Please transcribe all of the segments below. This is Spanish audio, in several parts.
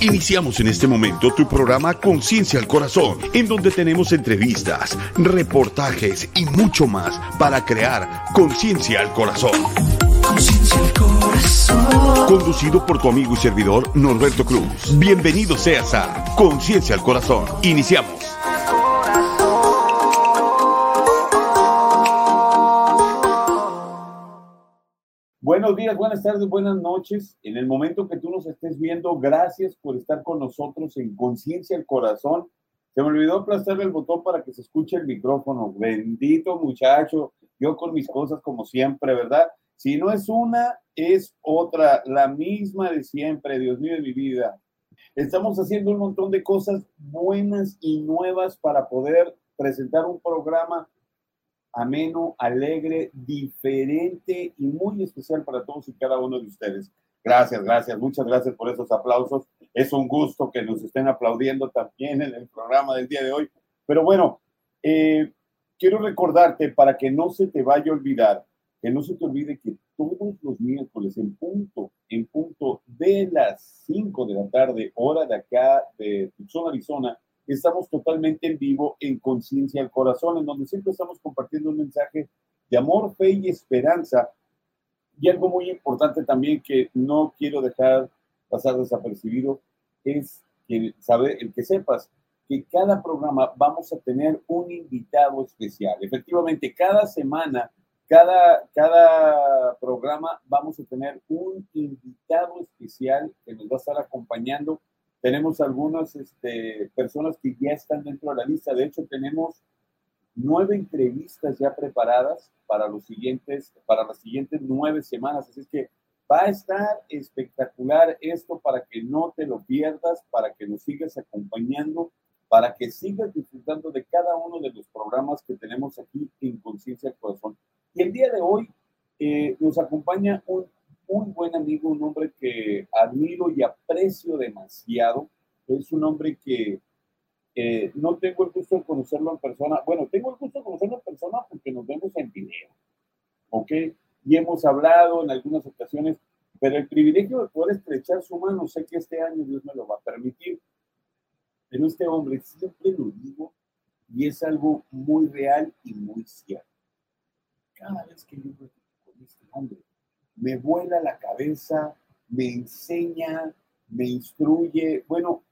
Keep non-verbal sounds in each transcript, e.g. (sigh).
Iniciamos en este momento tu programa Conciencia al Corazón, en donde tenemos entrevistas, reportajes y mucho más para crear conciencia al corazón. Conciencia al corazón. Conducido por tu amigo y servidor Norberto Cruz. Bienvenido seas a Conciencia al Corazón. Iniciamos. Buenos días, buenas tardes, buenas noches. En el momento que tú nos estés viendo, gracias por estar con nosotros en Conciencia el Corazón. Se me olvidó aplastar el botón para que se escuche el micrófono. Bendito muchacho, yo con mis cosas como siempre, ¿verdad? Si no es una, es otra, la misma de siempre, Dios mío de mi vida. Estamos haciendo un montón de cosas buenas y nuevas para poder presentar un programa ameno, alegre, diferente y muy especial para todos y cada uno de ustedes. Gracias, gracias, muchas gracias por esos aplausos. Es un gusto que nos estén aplaudiendo también en el programa del día de hoy. Pero bueno, eh, quiero recordarte para que no se te vaya a olvidar, que no se te olvide que todos los miércoles en punto, en punto de las 5 de la tarde, hora de acá de Tucson, Arizona, estamos totalmente en vivo en Conciencia al Corazón, en donde siempre estamos compartiendo un mensaje de amor, fe y esperanza. Y algo muy importante también que no quiero dejar pasar desapercibido es que, sabe, el que sepas que cada programa vamos a tener un invitado especial. Efectivamente, cada semana, cada, cada programa vamos a tener un invitado especial que nos va a estar acompañando tenemos algunas este, personas que ya están dentro de la lista. De hecho, tenemos nueve entrevistas ya preparadas para, los siguientes, para las siguientes nueve semanas. Así que va a estar espectacular esto para que no te lo pierdas, para que nos sigas acompañando, para que sigas disfrutando de cada uno de los programas que tenemos aquí en Conciencia del Corazón. Y el día de hoy eh, nos acompaña un un buen amigo, un hombre que admiro y aprecio demasiado. Es un hombre que no tengo el gusto de conocerlo en persona. Bueno, tengo el gusto de conocerlo en persona porque nos vemos en video, ¿ok? Y hemos hablado en algunas ocasiones, pero el privilegio de poder estrechar su mano, sé que este año Dios me lo va a permitir. Pero este hombre siempre lo digo y es algo muy real y muy cierto. Cada vez que yo con este hombre, me vuela la cabeza, me enseña, me instruye. Bueno,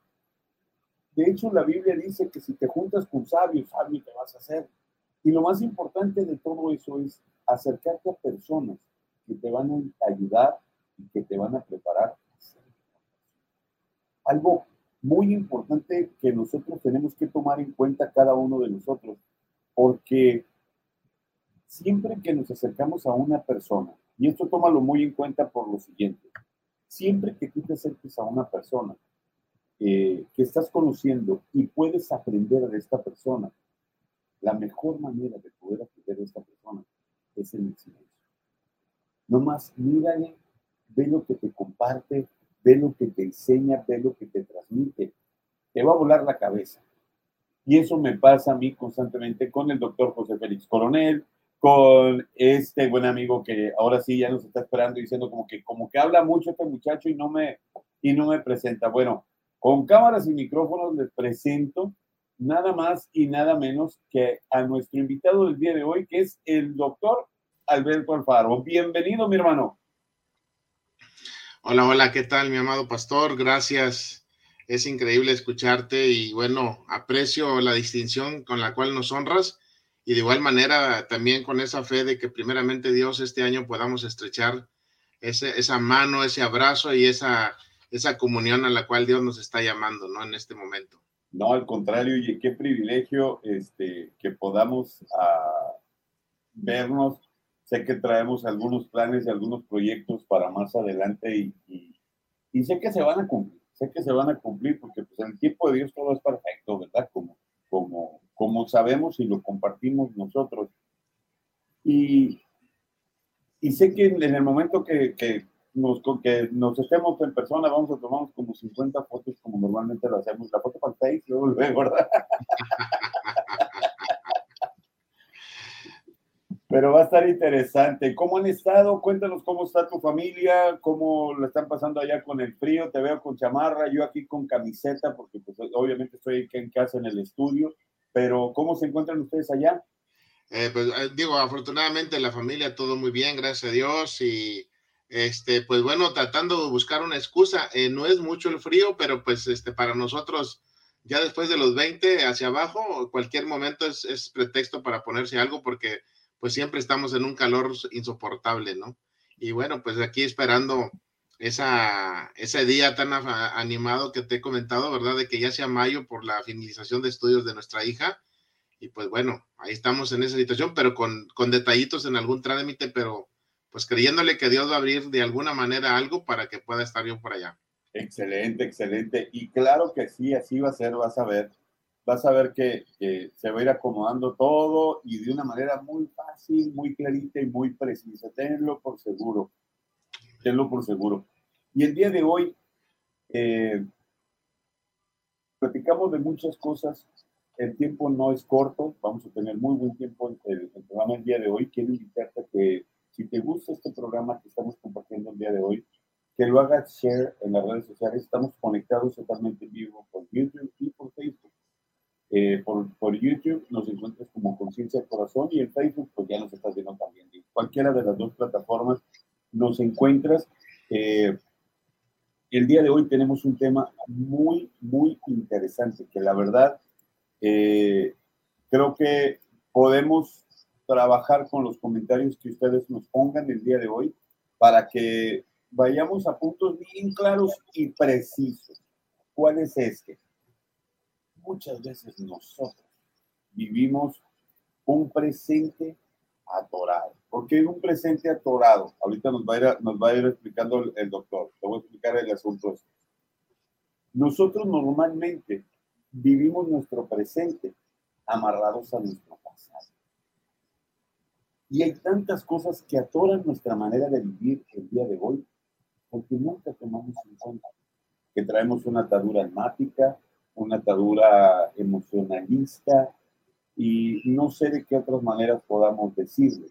de hecho la Biblia dice que si te juntas con sabios, sabio te vas a hacer. Y lo más importante de todo eso es acercarte a personas que te van a ayudar y que te van a preparar. Algo muy importante que nosotros tenemos que tomar en cuenta cada uno de nosotros, porque siempre que nos acercamos a una persona, y esto tómalo muy en cuenta por lo siguiente. Siempre que tú te acerques a una persona eh, que estás conociendo y puedes aprender de esta persona, la mejor manera de poder aprender de esta persona es en el silencio. No más mírale, ve lo que te comparte, ve lo que te enseña, ve lo que te transmite. Te va a volar la cabeza. Y eso me pasa a mí constantemente con el doctor José Félix Coronel, con este buen amigo que ahora sí ya nos está esperando diciendo como que como que habla mucho este muchacho y no me y no me presenta. Bueno, con cámaras y micrófonos les presento nada más y nada menos que a nuestro invitado del día de hoy, que es el doctor Alberto Alfaro. Bienvenido, mi hermano. Hola, hola, ¿qué tal, mi amado pastor? Gracias. Es increíble escucharte y bueno, aprecio la distinción con la cual nos honras y de igual manera también con esa fe de que primeramente Dios este año podamos estrechar ese, esa mano, ese abrazo y esa, esa comunión a la cual Dios nos está llamando, ¿no? En este momento. No, al contrario, y qué privilegio este, que podamos uh, vernos. Sé que traemos algunos planes y algunos proyectos para más adelante y, y, sé que se van a cumplir, sé que se van a cumplir porque pues el tiempo de Dios todo es perfecto, ¿verdad? Como, como, como sabemos y lo compartimos nosotros. Y, y sé que en el momento que, que, nos, que nos estemos en persona, vamos a tomar como 50 fotos como normalmente lo hacemos. La foto para el Face, luego, luego, ¿verdad? (laughs) Pero va a estar interesante. ¿Cómo han estado? Cuéntanos cómo está tu familia, cómo lo están pasando allá con el frío. Te veo con chamarra, yo aquí con camiseta, porque pues, obviamente estoy aquí en casa en el estudio. Pero ¿cómo se encuentran ustedes allá? Eh, pues eh, digo, afortunadamente la familia todo muy bien, gracias a Dios. Y este, pues bueno, tratando de buscar una excusa. Eh, no es mucho el frío, pero pues este, para nosotros ya después de los 20 hacia abajo, cualquier momento es, es pretexto para ponerse algo porque pues siempre estamos en un calor insoportable, ¿no? Y bueno, pues aquí esperando esa, ese día tan animado que te he comentado, ¿verdad? De que ya sea mayo por la finalización de estudios de nuestra hija. Y pues bueno, ahí estamos en esa situación, pero con, con detallitos en algún trámite, pero pues creyéndole que Dios va a abrir de alguna manera algo para que pueda estar yo por allá. Excelente, excelente. Y claro que sí, así va a ser, vas a ver vas a ver que, se va a ir acomodando todo y de una manera muy fácil, muy clarita y muy precisa. Tenlo por seguro. Tenlo por seguro. Y el día de hoy eh, platicamos de muchas cosas. El tiempo no es corto. Vamos a tener muy buen tiempo en el, programa el día de hoy. Quiero invitarte a que si te gusta este programa que estamos compartiendo el día de hoy, que lo hagas share en las redes sociales. Estamos conectados totalmente en vivo por YouTube. Eh, por, YouTube nos encuentras como Conciencia del Corazón y en Facebook pues ya nos estás viendo también. cualquiera de las dos plataformas nos encuentras. Eh, el día de hoy tenemos un tema muy, muy interesante que la verdad eh, creo que podemos trabajar con los comentarios que ustedes nos pongan el día de hoy para que vayamos a puntos bien claros y precisos. ¿Cuál es este? Muchas veces nosotros vivimos un presente atorado. ¿Por qué un presente atorado? Ahorita nos va a ir, nos va a ir explicando el, doctor. Te voy a explicar el asunto. Este. Nosotros normalmente vivimos nuestro presente amarrados a nuestro pasado. Y hay tantas cosas que atoran nuestra manera de vivir el día de hoy porque nunca tomamos en cuenta que traemos una atadura almática, una atadura emocionalista y no sé de qué otras maneras podamos decirle.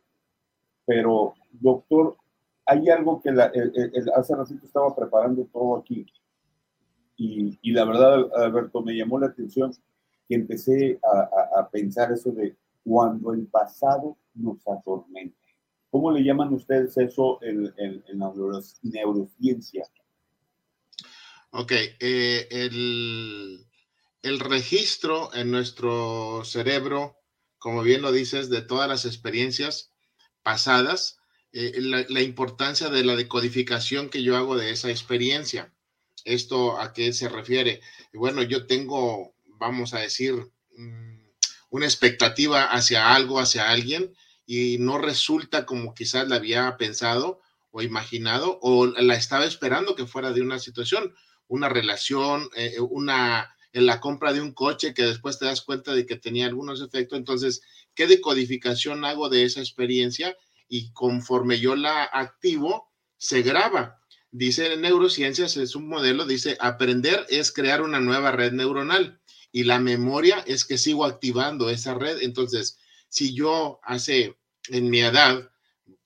Pero, doctor, hay algo que hace ratito estaba preparando todo aquí y, y, la verdad, Alberto, me llamó la atención que empecé a, a, pensar eso de cuando el pasado nos atormenta. ¿Cómo le llaman ustedes eso en, en, en la neurociencia? Ok, eh, el, el registro en nuestro cerebro, como bien lo dices, de todas las experiencias pasadas, eh, la, importancia de la decodificación que yo hago de esa experiencia. ¿Esto a qué se refiere? Bueno, yo tengo, vamos a decir, mm, una expectativa hacia algo, hacia alguien, y no resulta como quizás la había pensado o imaginado, o la estaba esperando que fuera de una situación, una relación, eh, una en la compra de un coche que después te das cuenta de que tenía algunos efectos. Entonces, ¿qué decodificación hago de esa experiencia? Y conforme yo la activo, se graba. Dice en neurociencias, es un modelo, dice, aprender es crear una nueva red neuronal y la memoria es que sigo activando esa red. Entonces, si yo hace, en mi edad,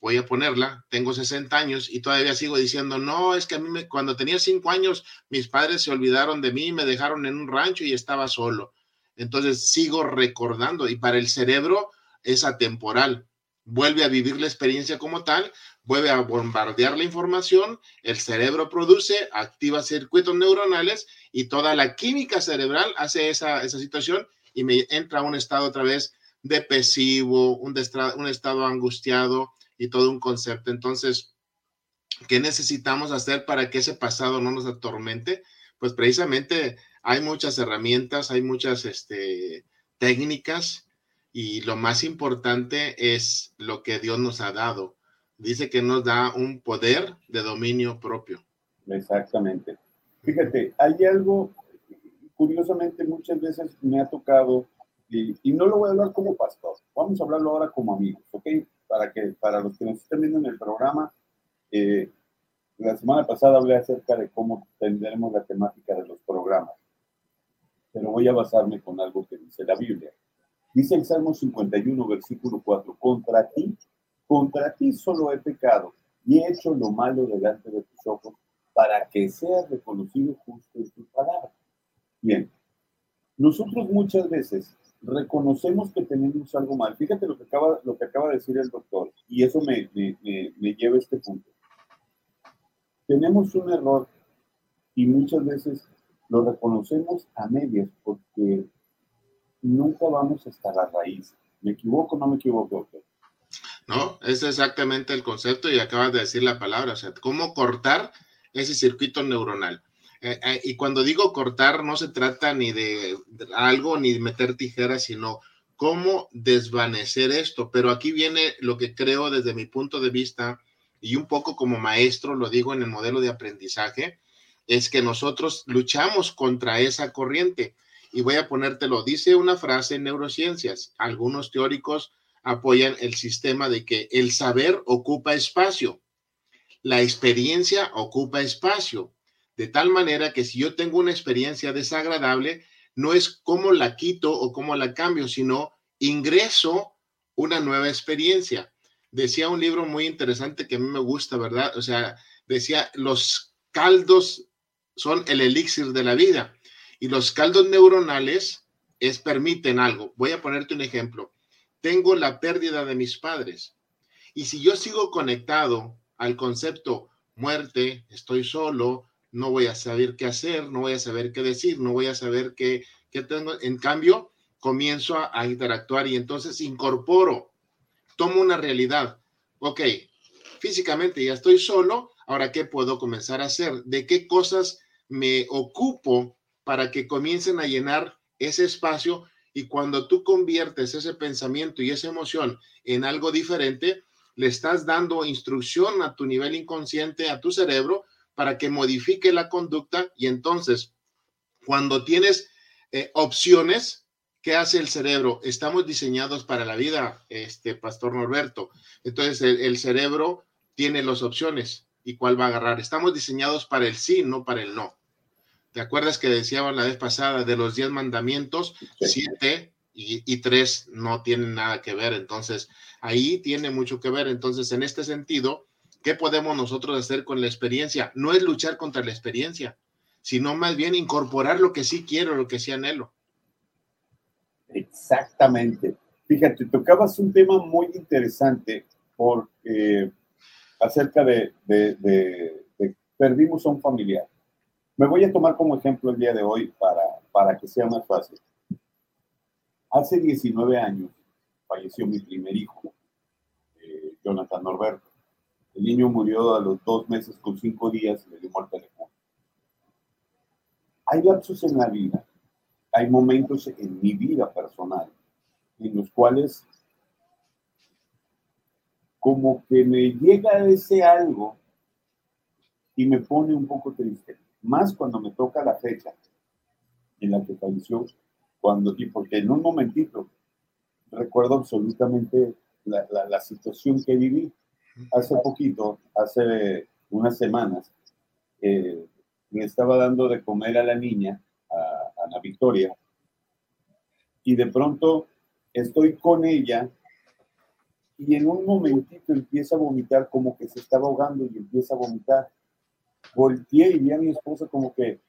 voy a ponerla, tengo 60 años y todavía sigo diciendo, no, es que a mí me, cuando tenía 5 años mis padres se olvidaron de mí, me dejaron en un rancho y estaba solo. Entonces sigo recordando y para el cerebro es atemporal. Vuelve a vivir la experiencia como tal, vuelve a bombardear la información, el cerebro produce, activa circuitos neuronales y toda la química cerebral hace esa, esa situación y me entra a un estado otra vez depresivo, un, un estado angustiado, y todo un concepto. Entonces, ¿qué necesitamos hacer para que ese pasado no nos atormente? Pues precisamente hay muchas herramientas, hay muchas este, técnicas y lo más importante es lo que Dios nos ha dado. Dice que nos da un poder de dominio propio. Exactamente. Fíjate, hay algo, curiosamente muchas veces me ha tocado, y, y no lo voy a hablar como pastor, vamos a hablarlo ahora como amigos, ¿ok? Para, que, para los que nos estén viendo en el programa, eh, la semana pasada hablé acerca de cómo tendremos la temática de los programas, pero voy a basarme con algo que dice la Biblia. Dice el Salmo 51, versículo 4, contra ti contra ti solo he pecado y he hecho lo malo delante de tus ojos para que sea reconocido justo en tu palabra. Bien, nosotros muchas veces reconocemos que tenemos algo mal. Fíjate lo que acaba, lo que acaba de decir el doctor, y eso me, me, me lleva a este punto. Tenemos un error y muchas veces lo reconocemos a medias porque nunca vamos hasta la raíz. ¿Me equivoco o no me equivoco, doctor? No, es exactamente el concepto y acabas de decir la palabra, o sea, cómo cortar ese circuito neuronal. Eh, eh, y cuando digo cortar, no se trata ni de, algo ni meter tijeras, sino cómo desvanecer esto. Pero aquí viene lo que creo desde mi punto de vista y un poco como maestro, lo digo en el modelo de aprendizaje, es que nosotros luchamos contra esa corriente. Y voy a ponértelo, dice una frase en neurociencias, algunos teóricos apoyan el sistema de que el saber ocupa espacio, la experiencia ocupa espacio, de tal manera que si yo tengo una experiencia desagradable, no es cómo la quito o cómo la cambio, sino ingreso una nueva experiencia. Decía un libro muy interesante que a mí me gusta, ¿verdad? O sea, decía, los caldos son el elixir de la vida y los caldos neuronales es permiten algo. Voy a ponerte un ejemplo tengo la pérdida de mis padres. Y si yo sigo conectado al concepto muerte, estoy solo, no voy a saber qué hacer, no voy a saber qué decir, no voy a saber qué, tengo. En cambio, comienzo a, a, interactuar y entonces incorporo, tomo una realidad. Ok, físicamente ya estoy solo, ahora qué puedo comenzar a hacer, de qué cosas me ocupo para que comiencen a llenar ese espacio y cuando tú conviertes ese pensamiento y esa emoción en algo diferente, le estás dando instrucción a tu nivel inconsciente, a tu cerebro, para que modifique la conducta y entonces, cuando tienes eh, opciones, ¿qué hace el cerebro? Estamos diseñados para la vida, este Pastor Norberto. Entonces, el, el cerebro tiene las opciones y cuál va a agarrar. Estamos diseñados para el sí, no para el no. ¿Te acuerdas que decíamos la vez pasada de los diez mandamientos? Siete y, tres no tienen nada que ver. Entonces, ahí tiene mucho que ver. Entonces, en este sentido, ¿qué podemos nosotros hacer con la experiencia? No es luchar contra la experiencia, sino más bien incorporar lo que sí quiero, lo que sí anhelo. Exactamente. Fíjate, tocabas un tema muy interesante acerca de, de perdimos a un familiar. Me voy a tomar como ejemplo el día de hoy para, para que sea más fácil. Hace 19 años falleció mi primer hijo, eh, Jonathan Norberto. El niño murió a los dos meses con cinco días y le dio muerte teléfono. Hay lapsos en la vida, hay momentos en mi vida personal en los cuales como que me llega ese algo y me pone un poco triste más cuando me toca la fecha en la que falleció, cuando, porque en un momentito recuerdo absolutamente la, situación que viví. Hace poquito, hace unas semanas, eh, me estaba dando de comer a la niña, a, a la Victoria, y de pronto estoy con ella y en un momentito empieza a vomitar como que se estaba ahogando y empieza a vomitar volteé y vi a mi esposa como que,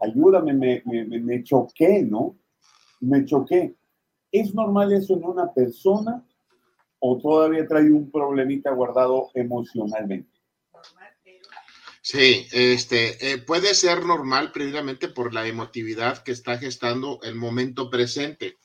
ayúdame, me, me, choqué, ¿no? Me choqué. ¿Es normal eso en una persona o todavía trae un problemita guardado emocionalmente? Sí, este eh, puede ser normal precisamente por la emotividad que está gestando el momento presente,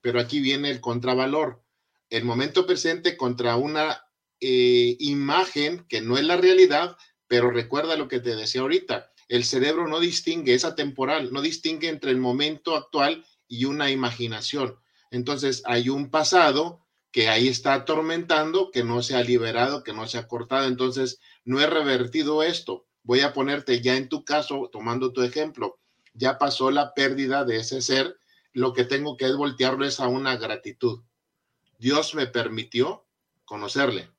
pero aquí viene el contravalor. El momento presente contra una eh, imagen que no es la realidad, pero recuerda lo que te decía ahorita, el cerebro no distingue, es atemporal, no distingue entre el momento actual y una imaginación. Entonces hay un pasado que ahí está atormentando, que no se ha liberado, que no se ha cortado. Entonces no he revertido esto. Voy a ponerte ya en tu caso, tomando tu ejemplo, ya pasó la pérdida de ese ser, lo que tengo que es voltearlo es a una gratitud. Dios me permitió conocerle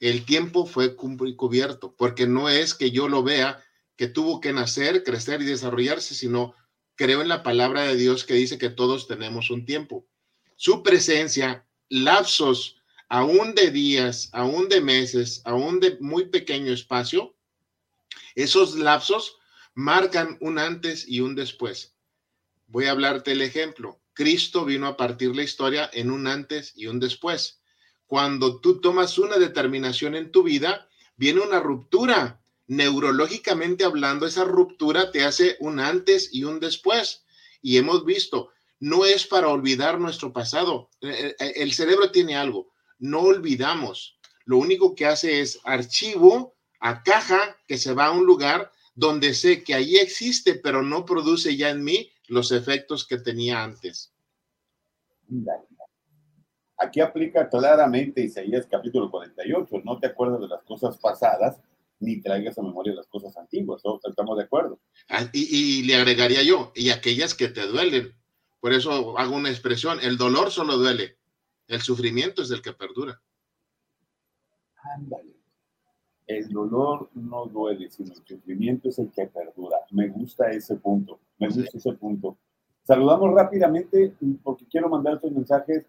el tiempo fue cubierto, porque no es que yo lo vea que tuvo que nacer, crecer y desarrollarse, sino creo en la palabra de Dios que dice que todos tenemos un tiempo. Su presencia, lapsos aún de días, aún de meses, aún de muy pequeño espacio, esos lapsos marcan un antes y un después. Voy a hablarte el ejemplo. Cristo vino a partir la historia en un antes y un después. Cuando tú tomas una determinación en tu vida, viene una ruptura. Neurológicamente hablando, esa ruptura te hace un antes y un después. Y hemos visto, no es para olvidar nuestro pasado. Eh, eh, el cerebro tiene algo, no olvidamos. Lo único que hace es archivo a caja que se va a un lugar donde sé que ahí existe, pero no produce ya en mí los efectos que tenía antes. Aquí aplica claramente Isaías capítulo 48, no te acuerdas de las cosas pasadas, ni traigas a memoria las cosas antiguas, estamos de acuerdo. Ah, y, y, le agregaría yo, y aquellas que te duelen. Por eso hago una expresión, el dolor solo duele, el sufrimiento es el que perdura. Ándale. El dolor no duele, sino el sufrimiento es el que perdura. Me gusta ese punto, me gusta ese punto. Saludamos rápidamente porque quiero mandar estos mensajes.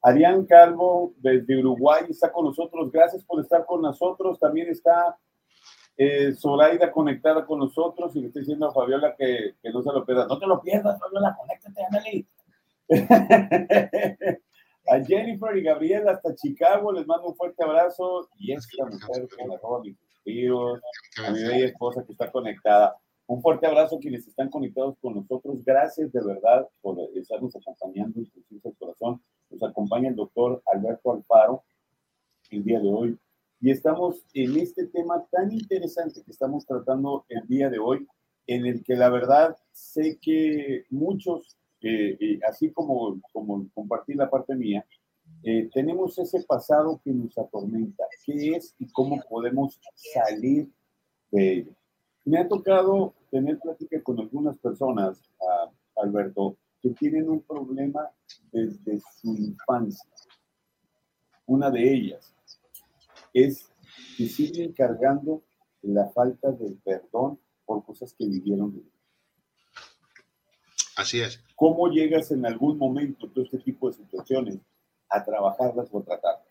Arián Calvo desde Uruguay está con nosotros. Gracias por estar con nosotros. También está eh, Zoraida conectada con nosotros y le estoy diciendo a Fabiola que, que no se lo pierda. No te lo pierdas, Fabiola, conéctate, ándale. (laughs) A Jennifer y Gabriel hasta Chicago les mando un fuerte abrazo. Y esta mujer que me roba mis suspiros, a mi bella esposa que está conectada. Un fuerte abrazo a quienes están conectados con nosotros. Gracias de verdad por estarnos acompañando en del Corazón. Nos acompaña el doctor Alberto Alfaro el día de hoy. Y estamos en este tema tan interesante que estamos tratando el día de hoy, en el que la verdad sé que muchos eh, así como, como compartí la parte mía, eh, tenemos ese pasado que nos atormenta. ¿Qué es y cómo podemos salir de ello? Me ha tocado tener plática con algunas personas, Alberto, que tienen un problema desde su infancia. Una de ellas es que siguen cargando la falta de perdón por cosas que vivieron. Así es. ¿Cómo llegas en algún momento todo este tipo de situaciones a trabajarlas o tratarlas?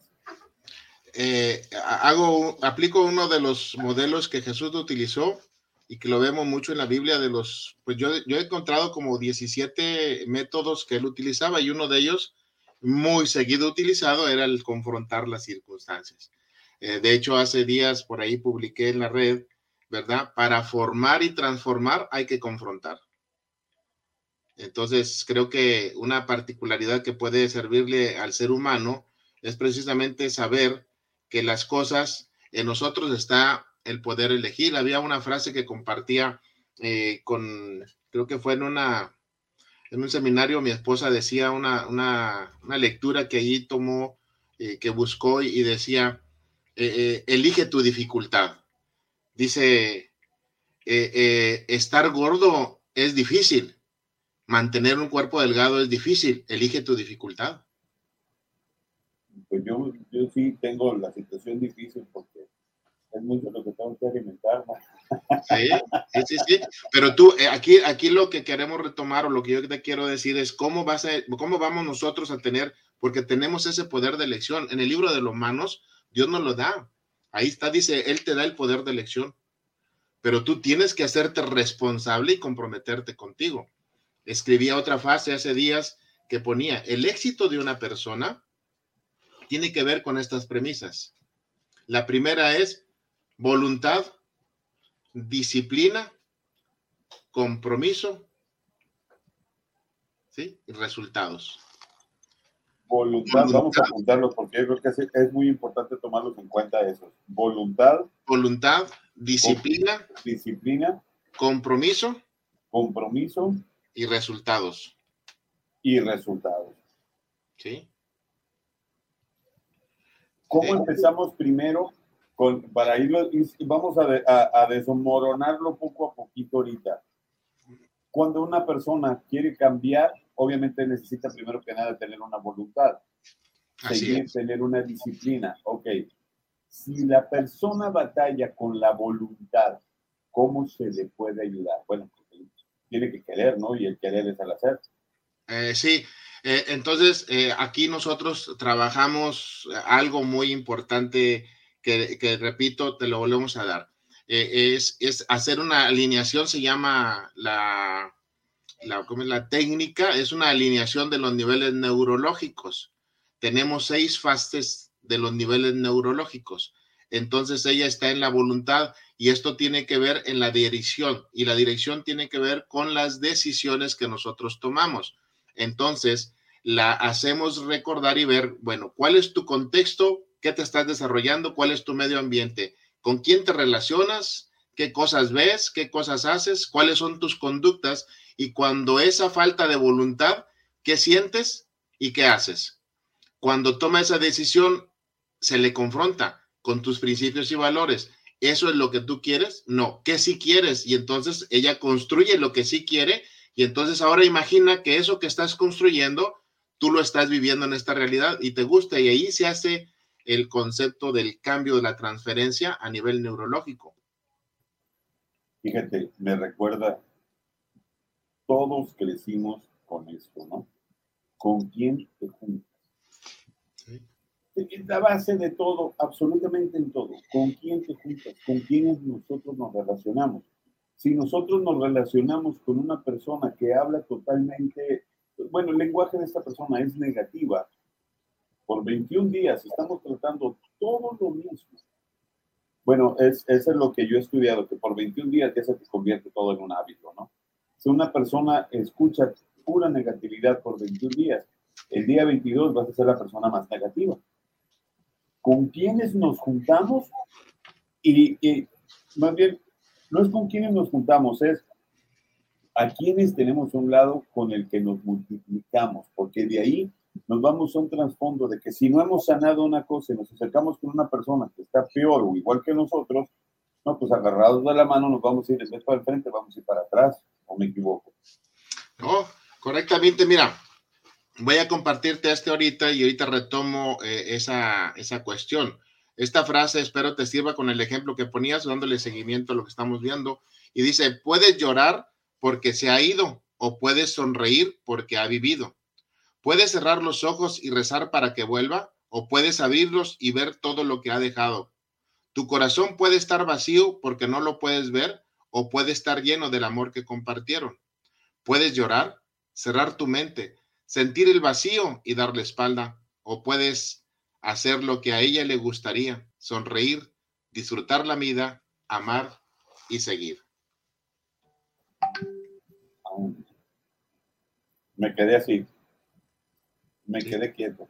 Eh, hago, aplico uno de los modelos que Jesús utilizó y que lo vemos mucho en la Biblia de los, pues yo, yo he encontrado como 17 métodos que él utilizaba y uno de ellos muy seguido utilizado era el confrontar las circunstancias. Eh, de hecho, hace días por ahí publiqué en la red, ¿verdad? Para formar y transformar hay que confrontar. Entonces, creo que una particularidad que puede servirle al ser humano es precisamente saber que las cosas en nosotros está el poder elegir. Había una frase que compartía eh, con, creo que fue en una, en un seminario, mi esposa decía una, una, lectura que allí tomó, eh, que buscó y decía, eh, elige tu dificultad. Dice, estar gordo es difícil, mantener un cuerpo delgado es difícil, elige tu dificultad. Pues yo, yo sí tengo la situación difícil porque es mucho lo que tengo que alimentar. Sí, sí, sí, Pero tú, eh, aquí, aquí lo que queremos retomar o lo que yo te quiero decir es cómo, vas a, cómo vamos nosotros a tener, porque tenemos ese poder de elección. En el libro de los manos, Dios nos lo da. Ahí está, dice, Él te da el poder de elección. Pero tú tienes que hacerte responsable y comprometerte contigo escribía otra frase hace días que ponía, el éxito de una persona tiene que ver con estas premisas. La primera es voluntad, disciplina, compromiso, ¿sí? Y resultados. Voluntad, vamos a apuntarlo porque yo creo que es, muy importante tomarlos en cuenta eso. Voluntad. Voluntad, disciplina. Disciplina. Compromiso. Compromiso. Y resultados. Y resultados. Sí. ¿Cómo empezamos primero? Con, para irlo, vamos a, a, desmoronarlo poco a poquito ahorita. Cuando una persona quiere cambiar, obviamente necesita primero que nada tener una voluntad, seguir, tener una disciplina. Ok, si la persona batalla con la voluntad, ¿cómo se le puede ayudar? Bueno, tiene que querer, ¿no? Y el querer es al hacer. Eh, sí, Eh, entonces, eh, aquí nosotros trabajamos algo muy importante que, repito, te lo volvemos a dar. Eh, es, es, hacer una alineación, se llama la, la, ¿cómo es la técnica, es una alineación de los niveles neurológicos. Tenemos seis fases de los niveles neurológicos. Entonces ella está en la voluntad y esto tiene que ver en la dirección y la dirección tiene que ver con las decisiones que nosotros tomamos. Entonces, la hacemos recordar y ver, bueno, ¿cuál es tu contexto? ¿Qué te estás desarrollando? ¿Cuál es tu medio ambiente? ¿Con quién te relacionas? ¿Qué cosas ves? ¿Qué cosas haces? ¿Cuáles son tus conductas? Y cuando esa falta de voluntad, ¿qué sientes y qué haces? Cuando toma esa decisión, se le confronta con tus principios y valores. ¿Eso es lo que tú quieres? No, ¿qué sí quieres? Y entonces ella construye lo que sí quiere y entonces ahora imagina que eso que estás construyendo, tú lo estás viviendo en esta realidad y te gusta y ahí se hace el concepto del cambio de la transferencia a nivel neurológico. Fíjate, me recuerda, todos crecimos con esto, ¿no? ¿Con quién te juntas? Es la base de todo, absolutamente en todo. ¿Con quién te juntas? ¿Con quiénes nosotros nos relacionamos? Si nosotros nos relacionamos con una persona que habla totalmente, bueno, el lenguaje de esta persona es negativa, por 21 días estamos tratando todo lo mismo. Bueno, es, eso es lo que yo he estudiado, que por 21 días ya se te convierte todo en un hábito, ¿no? Si una persona escucha pura negatividad por 21 días, el día 22 vas a ser la persona más negativa. Con quienes nos juntamos y, más bien, no es con quienes nos juntamos, es a quienes tenemos un lado con el que nos multiplicamos, porque de ahí nos vamos a un trasfondo de que si no hemos sanado una cosa y nos acercamos con una persona que está peor o igual que nosotros, no, pues agarrados de la mano nos vamos a ir en vez para el frente, vamos a ir para atrás, me equivoco. No, correctamente, mira, voy a compartirte este ahorita y ahorita retomo eh, esa, esa cuestión. Esta frase espero te sirva con el ejemplo que ponías, dándole seguimiento a lo que estamos viendo. Y dice, puedes llorar porque se ha ido o puedes sonreír porque ha vivido. Puedes cerrar los ojos y rezar para que vuelva o puedes abrirlos y ver todo lo que ha dejado. Tu corazón puede estar vacío porque no lo puedes ver o puede estar lleno del amor que compartieron. Puedes llorar, cerrar tu mente, sentir el vacío y darle espalda, o puedes hacer lo que a ella le gustaría, sonreír, disfrutar la vida, amar y seguir. Me quedé así. Me quedé quieto.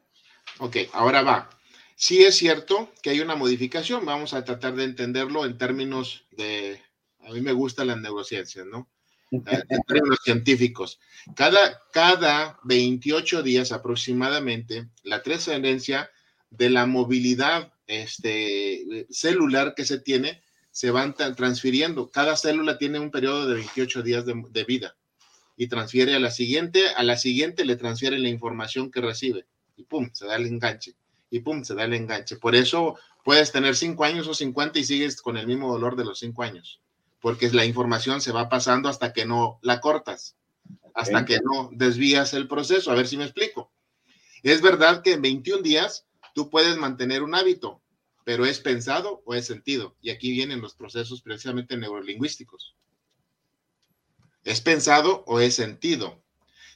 Ok, ahora va. Sí es cierto que hay una modificación. Vamos a tratar de entenderlo en términos de... A mí me gustan las neurociencias, ¿no? en términos científicos. Cada, cada 28 días aproximadamente, la trascendencia de la movilidad este, celular que se tiene se van transfiriendo. Cada célula tiene un periodo de 28 días de, de, vida y transfiere a la siguiente, a la siguiente le transfiere la información que recibe y pum, se da el enganche y pum, se da el enganche. Por eso puedes tener 5 años o 50 y sigues con el mismo dolor de los 5 años porque la información se va pasando hasta que no la cortas, hasta que no desvías el proceso. A ver si me explico. Es verdad que en 21 días tú puedes mantener un hábito, pero ¿es pensado o es sentido? Y aquí vienen los procesos precisamente neurolingüísticos. ¿Es pensado o es sentido?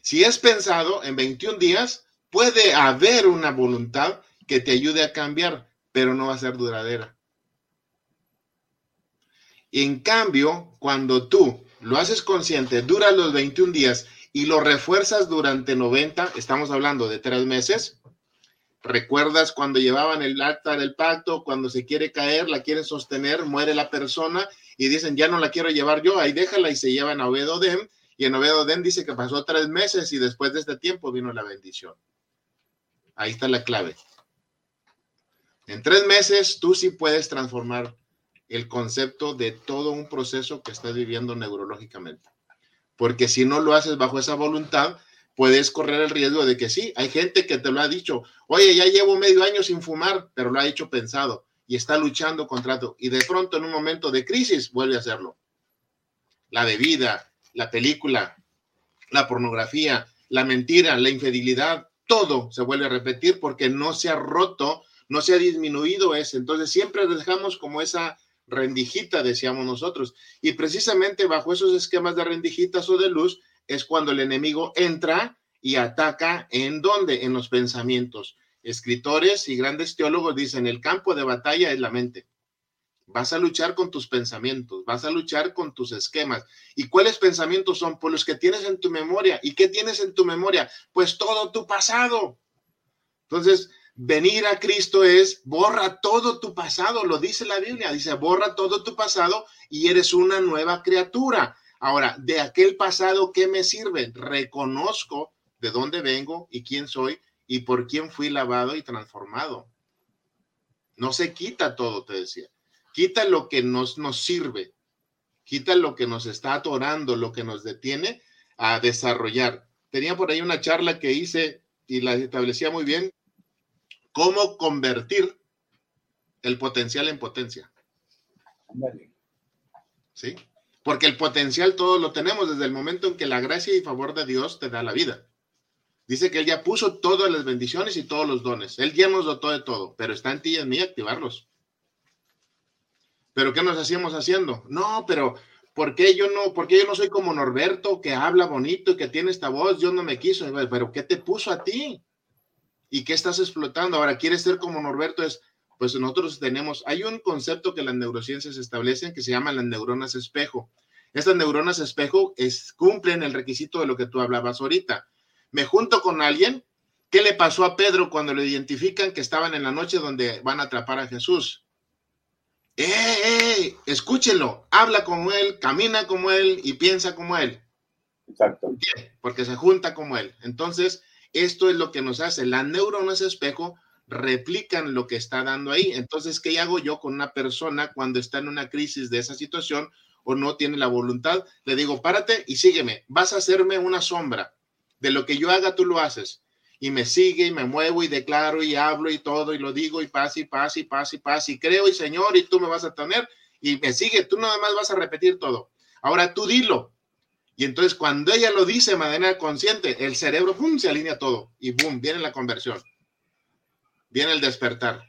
Si es pensado, en 21 días puede haber una voluntad que te ayude a cambiar, pero no va a ser duradera. En cambio, cuando tú lo haces consciente, dura los 21 días y lo refuerzas durante 90, estamos hablando de tres meses. ¿Recuerdas cuando llevaban el acta del pacto, cuando se quiere caer, la quieren sostener, muere la persona y dicen, ya no la quiero llevar yo, ahí déjala y se llevan a Obedodem y en Obedodem dice que pasó tres meses y después de este tiempo vino la bendición. Ahí está la clave. En tres meses tú sí puedes transformar el concepto de todo un proceso que estás viviendo neurológicamente. Porque si no lo haces bajo esa voluntad, puedes correr el riesgo de que sí, hay gente que te lo ha dicho, oye, ya llevo medio año sin fumar, pero lo ha hecho pensado y está luchando contra todo. Y de pronto en un momento de crisis vuelve a hacerlo. La bebida, la película, la pornografía, la mentira, la infidelidad, todo se vuelve a repetir porque no se ha roto, no se ha disminuido ese. Entonces siempre dejamos como esa rendijita, decíamos nosotros. Y precisamente bajo esos esquemas de rendijitas o de luz es cuando el enemigo entra y ataca en dónde? En los pensamientos. Escritores y grandes teólogos dicen, el campo de batalla es la mente. Vas a luchar con tus pensamientos, vas a luchar con tus esquemas. ¿Y cuáles pensamientos son? Por los que tienes en tu memoria. ¿Y qué tienes en tu memoria? Pues todo tu pasado. Entonces, venir a Cristo es borra todo tu pasado, lo dice la Biblia, dice borra todo tu pasado y eres una nueva criatura. Ahora, de aquel pasado, ¿qué me sirve? Reconozco de dónde vengo y quién soy y por quién fui lavado y transformado. No se quita todo, te decía. Quita lo que nos, sirve, quita lo que nos está atorando, lo que nos detiene a desarrollar. Tenía por ahí una charla que hice y la establecía muy bien, cómo convertir el potencial en potencia. ¿Sí? Porque el potencial todos lo tenemos desde el momento en que la gracia y favor de Dios te da la vida. Dice que Él ya puso todas las bendiciones y todos los dones. Él ya nos dotó de todo, pero está en ti y en mí activarlos. ¿Pero qué nos hacíamos haciendo? No, pero ¿por qué yo no, por yo no soy como Norberto, que habla bonito y que tiene esta voz? Yo no me quiso. Pero ¿qué te puso a ti? ¿Y qué estás explotando? Ahora, ¿quieres ser como Norberto? Es, pues nosotros tenemos, hay un concepto que las neurociencias establecen que se llama las neuronas espejo. Estas neuronas espejo es, cumplen el requisito de lo que tú hablabas ahorita. Me junto con alguien. ¿Qué le pasó a Pedro cuando lo identifican que estaban en la noche donde van a atrapar a Jesús? ¡Eh, eh! Escúchelo, habla como él, camina como él y piensa como él. Exacto. Porque se junta como él. Entonces, esto es lo que nos hace. Las neuronas espejo replican lo que está dando ahí. Entonces, ¿qué hago yo con una persona cuando está en una crisis de esa situación o no tiene la voluntad? Le digo, párate y sígueme. Vas a hacerme una sombra. De lo que yo haga, tú lo haces y me sigue y me muevo y declaro y hablo y todo y lo digo y pasa y pasa y pasa y pasa y creo y Señor y tú me vas a tener y me sigue, tú nada más vas a repetir todo. Ahora tú dilo. Y entonces cuando ella lo dice de manera consciente, el cerebro ¡pum! se alinea todo y boom, viene la conversión. Viene el despertar.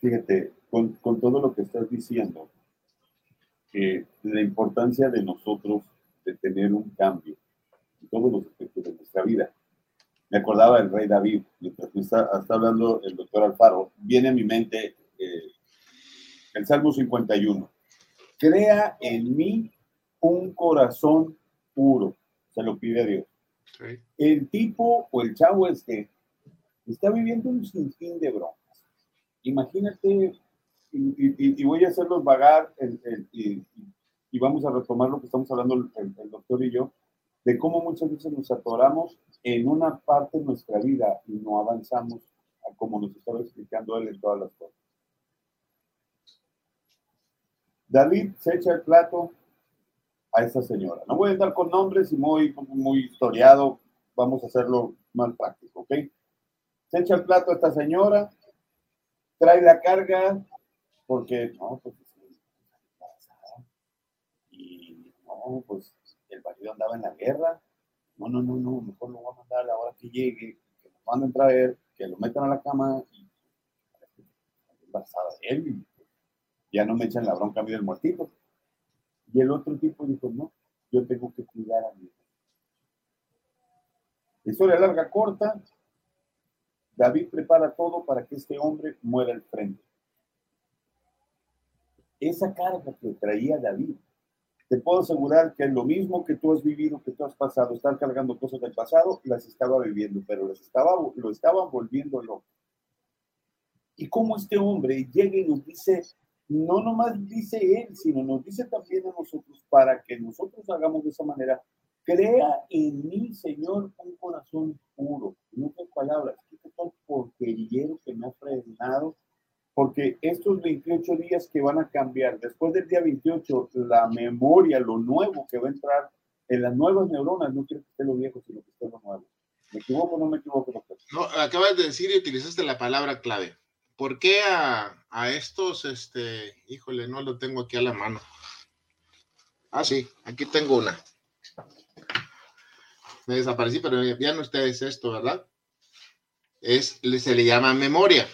Fíjate, con, con todo lo que estás diciendo, eh, la importancia de nosotros de tener un cambio en todos los aspectos de nuestra vida me acordaba del rey David, mientras está, hablando el doctor Alfaro, viene a mi mente eh, el Salmo 51. Crea en mí un corazón puro, se lo pide a Dios. El tipo o el chavo este está viviendo un sinfín de bromas. Imagínate, y, voy a hacerlos vagar y, vamos a retomar lo que estamos hablando el doctor y yo, de cómo muchas veces nos atoramos en una parte de nuestra vida y no avanzamos como nos estaba explicando él en todas las cosas. David se echa el plato a esa señora. No voy a estar con nombres y muy, muy historiado, vamos a hacerlo más práctico, ¿ok? Se echa el plato a esta señora, trae la carga, porque no, pues y no, pues el marido andaba en la guerra, no, no, no, no, mejor lo voy a mandar a la hora que llegue, que lo manden a traer, que lo metan a la cama y embarazada él ya no me echan la bronca a mí del muertito. Y el otro tipo dijo, no, yo tengo que cuidar a mi hijo. Historia larga, corta. David prepara todo para que este hombre muera al frente. Esa carga que traía David te puedo asegurar que lo mismo que tú has vivido, que tú has pasado, estar cargando cosas del pasado, las estaba viviendo, pero las estaba, lo estaban volviendo loco. Y como este hombre llega y nos dice, no nomás dice él, sino nos dice también a nosotros, para que nosotros hagamos de esa manera, crea en mí, Señor, un corazón puro. En otras palabras, quita todo porqueriero que me ha frenado porque estos 28 días que van a cambiar, después del día 28, la memoria, lo nuevo que va a entrar en las nuevas neuronas, no quiero que esté lo viejo, sino que esté lo nuevo. ¿Me equivoco o no me equivoco, acabas de decir y utilizaste la palabra clave. ¿Por qué a, estos, este, híjole, no lo tengo aquí a la mano? Ah, sí, aquí tengo una. me desaparecí, pero ya no ustedes esto, ¿verdad? Es, se le llama memoria,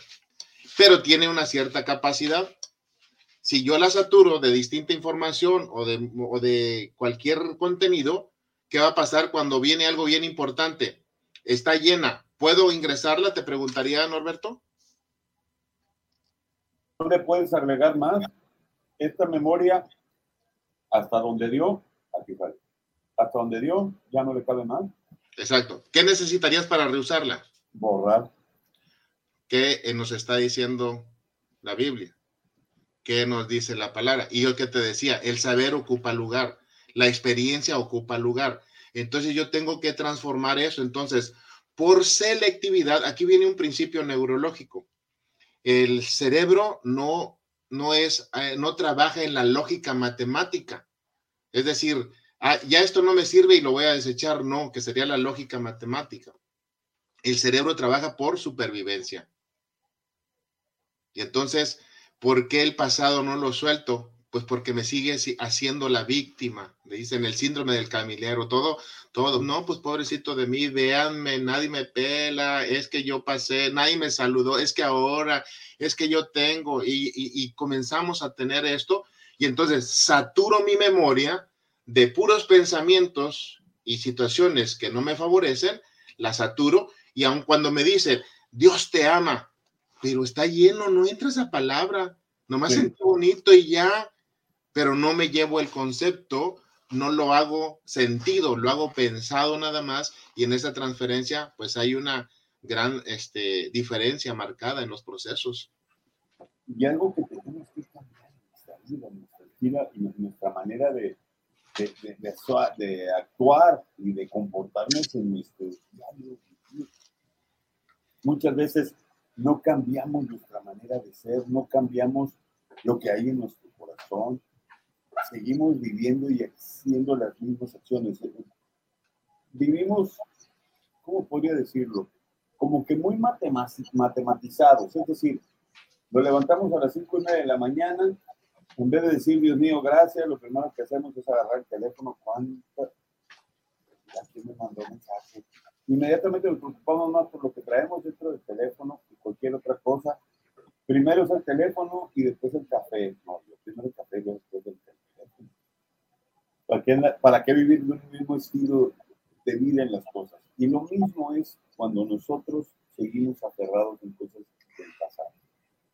pero tiene una cierta capacidad. Si yo la saturo de distinta información o de, o de cualquier contenido, ¿qué va a pasar cuando viene algo bien importante? Está llena. ¿Puedo ingresarla? Te preguntaría, Norberto. ¿Dónde puedes agregar más? Esta memoria, hasta donde dio, aquí sale. Hasta donde dio, ya no le cabe más. Exacto. ¿Qué necesitarías para reusarla? Borrar. ¿Qué nos está diciendo la Biblia? ¿Qué nos dice la palabra? Y yo que te decía, el saber ocupa lugar, la experiencia ocupa lugar. Entonces yo tengo que transformar eso. Entonces, por selectividad, aquí viene un principio neurológico el cerebro no, no, es, eh, no trabaja en la lógica matemática. Es decir, ah, ya esto no me sirve y lo voy a desechar, no, que sería la lógica matemática. El cerebro trabaja por supervivencia. Y entonces, ¿por qué el pasado no lo suelto? Pues porque me sigue haciendo la víctima. Le dicen el síndrome del camilero, todo, todo. No, pues pobrecito de mí, véanme, nadie me pela, es que yo pasé, nadie me saludó, es que ahora, es que yo tengo. Y, y comenzamos a tener esto. Y entonces saturo mi memoria de puros pensamientos y situaciones que no me favorecen, la saturo. Y aun cuando me dicen, Dios te ama, pero está lleno, no entra esa palabra, nomás sí. bonito y ya pero no me llevo el concepto, no lo hago sentido, lo hago pensado nada más y en esa transferencia pues hay una gran este, diferencia marcada en los procesos. Y algo que tenemos que cambiar en nuestra vida, nuestra vida y nuestra manera de, de, de, de, actuar y de comportarnos en nuestro diario. Muchas veces no cambiamos nuestra manera de ser, no cambiamos lo que hay en nuestro corazón, seguimos viviendo y haciendo las mismas acciones. Vivimos, ¿cómo podría decirlo? Como que muy matematizados, es decir, lo levantamos a las 5 y media de la mañana, en vez de decir, Dios mío, gracias, lo primero que hacemos es agarrar el teléfono, ¿cuánto? ¿Quién me mandó mensaje? Inmediatamente nos preocupamos más por lo que traemos dentro del teléfono y cualquier otra cosa. Primero es el teléfono y después el café. No, primero el café y después el teléfono. ¿Para qué, ¿Para qué vivir de un mismo estilo de vida en las cosas? Y lo mismo es cuando nosotros seguimos aferrados en cosas del pasado.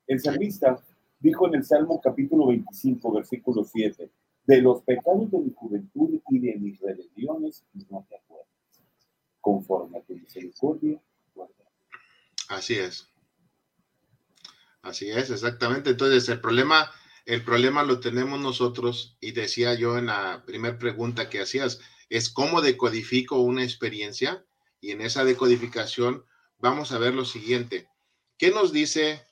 El salmista dijo en el Salmo capítulo 25, versículo 7, de los pecados de mi juventud y de mis rebeliones no te acuerdas. Conforme a tu misericordia, Así es. Así es, exactamente. Entonces, el problema el problema lo tenemos nosotros, y decía yo en la primera pregunta que hacías, es cómo decodifico una experiencia y en esa decodificación vamos a ver lo siguiente. ¿Qué nos dice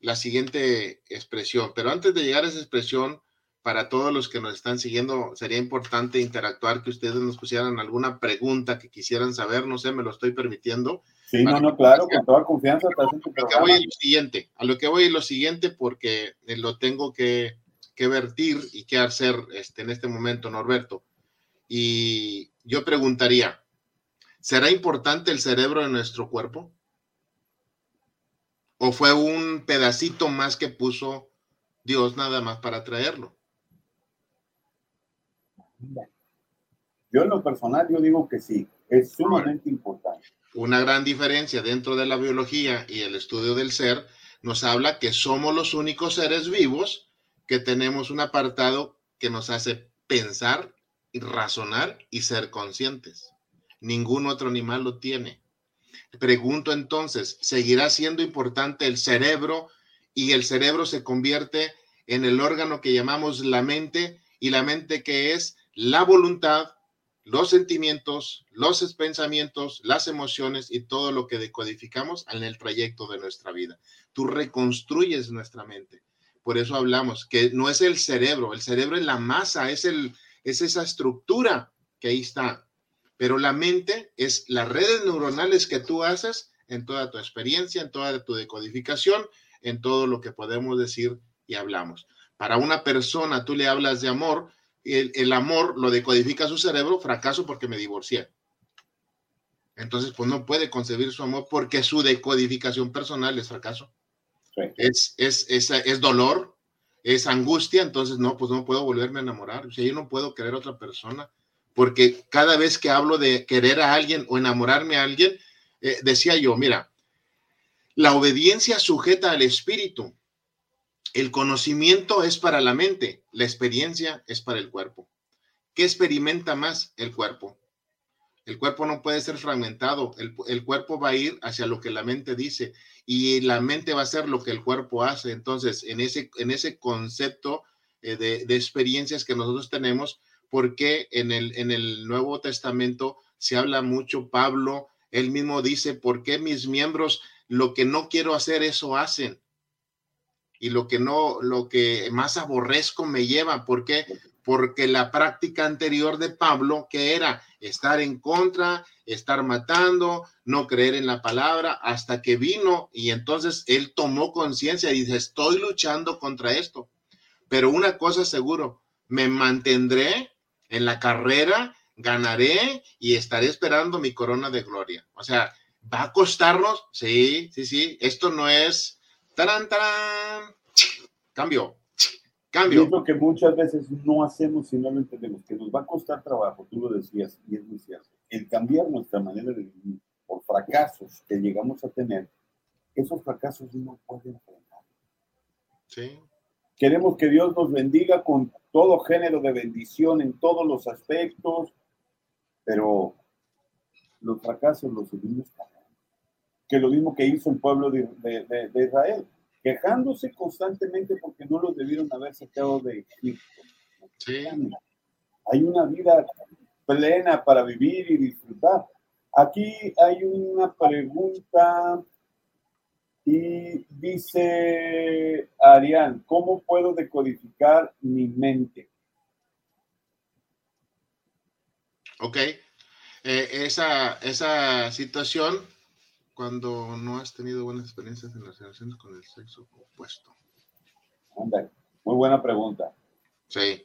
la siguiente expresión? Pero antes de llegar a esa expresión, para todos los que nos están siguiendo, sería importante interactuar, que ustedes nos pusieran alguna pregunta que quisieran saber, no sé, me lo estoy permitiendo. Sí, no, no, claro, con toda confianza. a lo que voy lo siguiente, a lo que voy lo siguiente porque eh, lo tengo que, que vertir y que hacer este, en este momento, Norberto. Y yo preguntaría, ¿será importante el cerebro en nuestro cuerpo? ¿O fue un pedacito más que puso Dios nada más para traerlo? Yo en lo personal, yo digo que sí, es sumamente importante. Una gran diferencia dentro de la biología y el estudio del ser nos habla que somos los únicos seres vivos que tenemos un apartado que nos hace pensar, y razonar y ser conscientes. Ningún otro animal lo tiene. Pregunto entonces, ¿seguirá siendo importante el cerebro y el cerebro se convierte en el órgano que llamamos la mente y la mente que es la voluntad, los sentimientos, los pensamientos, las emociones y todo lo que decodificamos en el trayecto de nuestra vida. Tú reconstruyes nuestra mente. Por eso hablamos que no es el cerebro, el cerebro es la masa, es, el, es esa estructura que ahí está. Pero la mente es las redes neuronales que tú haces en toda tu experiencia, en toda tu decodificación, en todo lo que podemos decir y hablamos. Para una persona tú le hablas de amor, el, amor lo decodifica su cerebro, fracaso porque me divorcié. Entonces, pues no puede concebir su amor porque su decodificación personal es fracaso. Es, es, es, es, dolor, es angustia, entonces no, pues no puedo volverme a enamorar. O sea, yo no puedo querer a otra persona porque cada vez que hablo de querer a alguien o enamorarme a alguien, eh, decía yo, mira, la obediencia sujeta al espíritu, el conocimiento es para la mente, la experiencia es para el cuerpo. ¿Qué experimenta más el cuerpo? El cuerpo no puede ser fragmentado, el, cuerpo va a ir hacia lo que la mente dice y la mente va a hacer lo que el cuerpo hace. Entonces, en ese, en ese concepto eh, de, de, experiencias que nosotros tenemos, porque en el, en el Nuevo Testamento se habla mucho, Pablo, él mismo dice, ¿por qué mis miembros lo que no quiero hacer, eso hacen? Y lo que no, lo que más aborrezco me lleva, ¿por qué? Porque la práctica anterior de Pablo, que era estar en contra, estar matando, no creer en la palabra, hasta que vino y entonces él tomó conciencia y dice, estoy luchando contra esto. Pero una cosa seguro, me mantendré en la carrera, ganaré y estaré esperando mi corona de gloria. O sea, ¿va a costarnos? Sí, sí, sí. Esto no es... ¡Tarán, tarán! Cambio, cambio. es lo que muchas veces no hacemos si no lo entendemos, que nos va a costar trabajo, tú lo decías, y es muy cierto. El cambiar nuestra manera de vivir por fracasos que llegamos a tener, esos fracasos no pueden frenar. Sí. Queremos que Dios nos bendiga con todo género de bendición en todos los aspectos, pero los fracasos los seguimos Que lo mismo que hizo el pueblo de, Israel, quejándose constantemente porque no los debieron haber sacado de Egipto. Hay una vida plena para vivir y disfrutar. Aquí hay una pregunta y dice Arián, ¿cómo puedo decodificar mi mente? Ok. Eh, esa, esa situación cuando no has tenido buenas experiencias en las relaciones con el sexo opuesto. muy buena pregunta. Sí.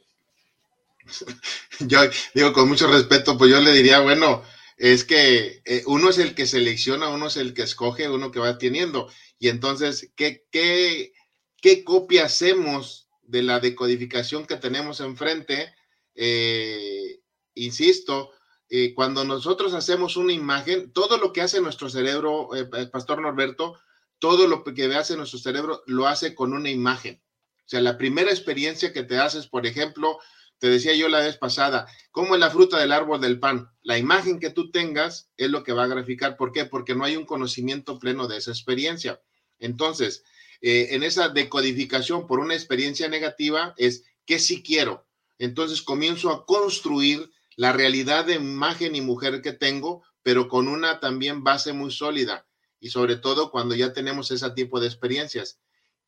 (laughs) yo digo con mucho respeto, pues yo le diría, bueno, es que eh, uno es el que selecciona, uno es el que escoge, uno que va teniendo. Y entonces, ¿qué, qué, qué copia hacemos de la decodificación que tenemos enfrente? Eh, insisto, eh, cuando nosotros hacemos una imagen, todo lo que hace nuestro cerebro, Pastor Norberto, todo lo que hace nuestro cerebro lo hace con una imagen. O sea, la primera experiencia que te haces, por ejemplo, te decía yo la vez pasada, ¿cómo es la fruta del árbol del pan? La imagen que tú tengas es lo que va a graficar. ¿Por qué? Porque no hay un conocimiento pleno de esa experiencia. Entonces, eh, en esa decodificación por una experiencia negativa es que sí quiero. Entonces comienzo a construir la realidad de imagen y mujer que tengo, pero con una también base muy sólida. Y sobre todo cuando ya tenemos ese tipo de experiencias.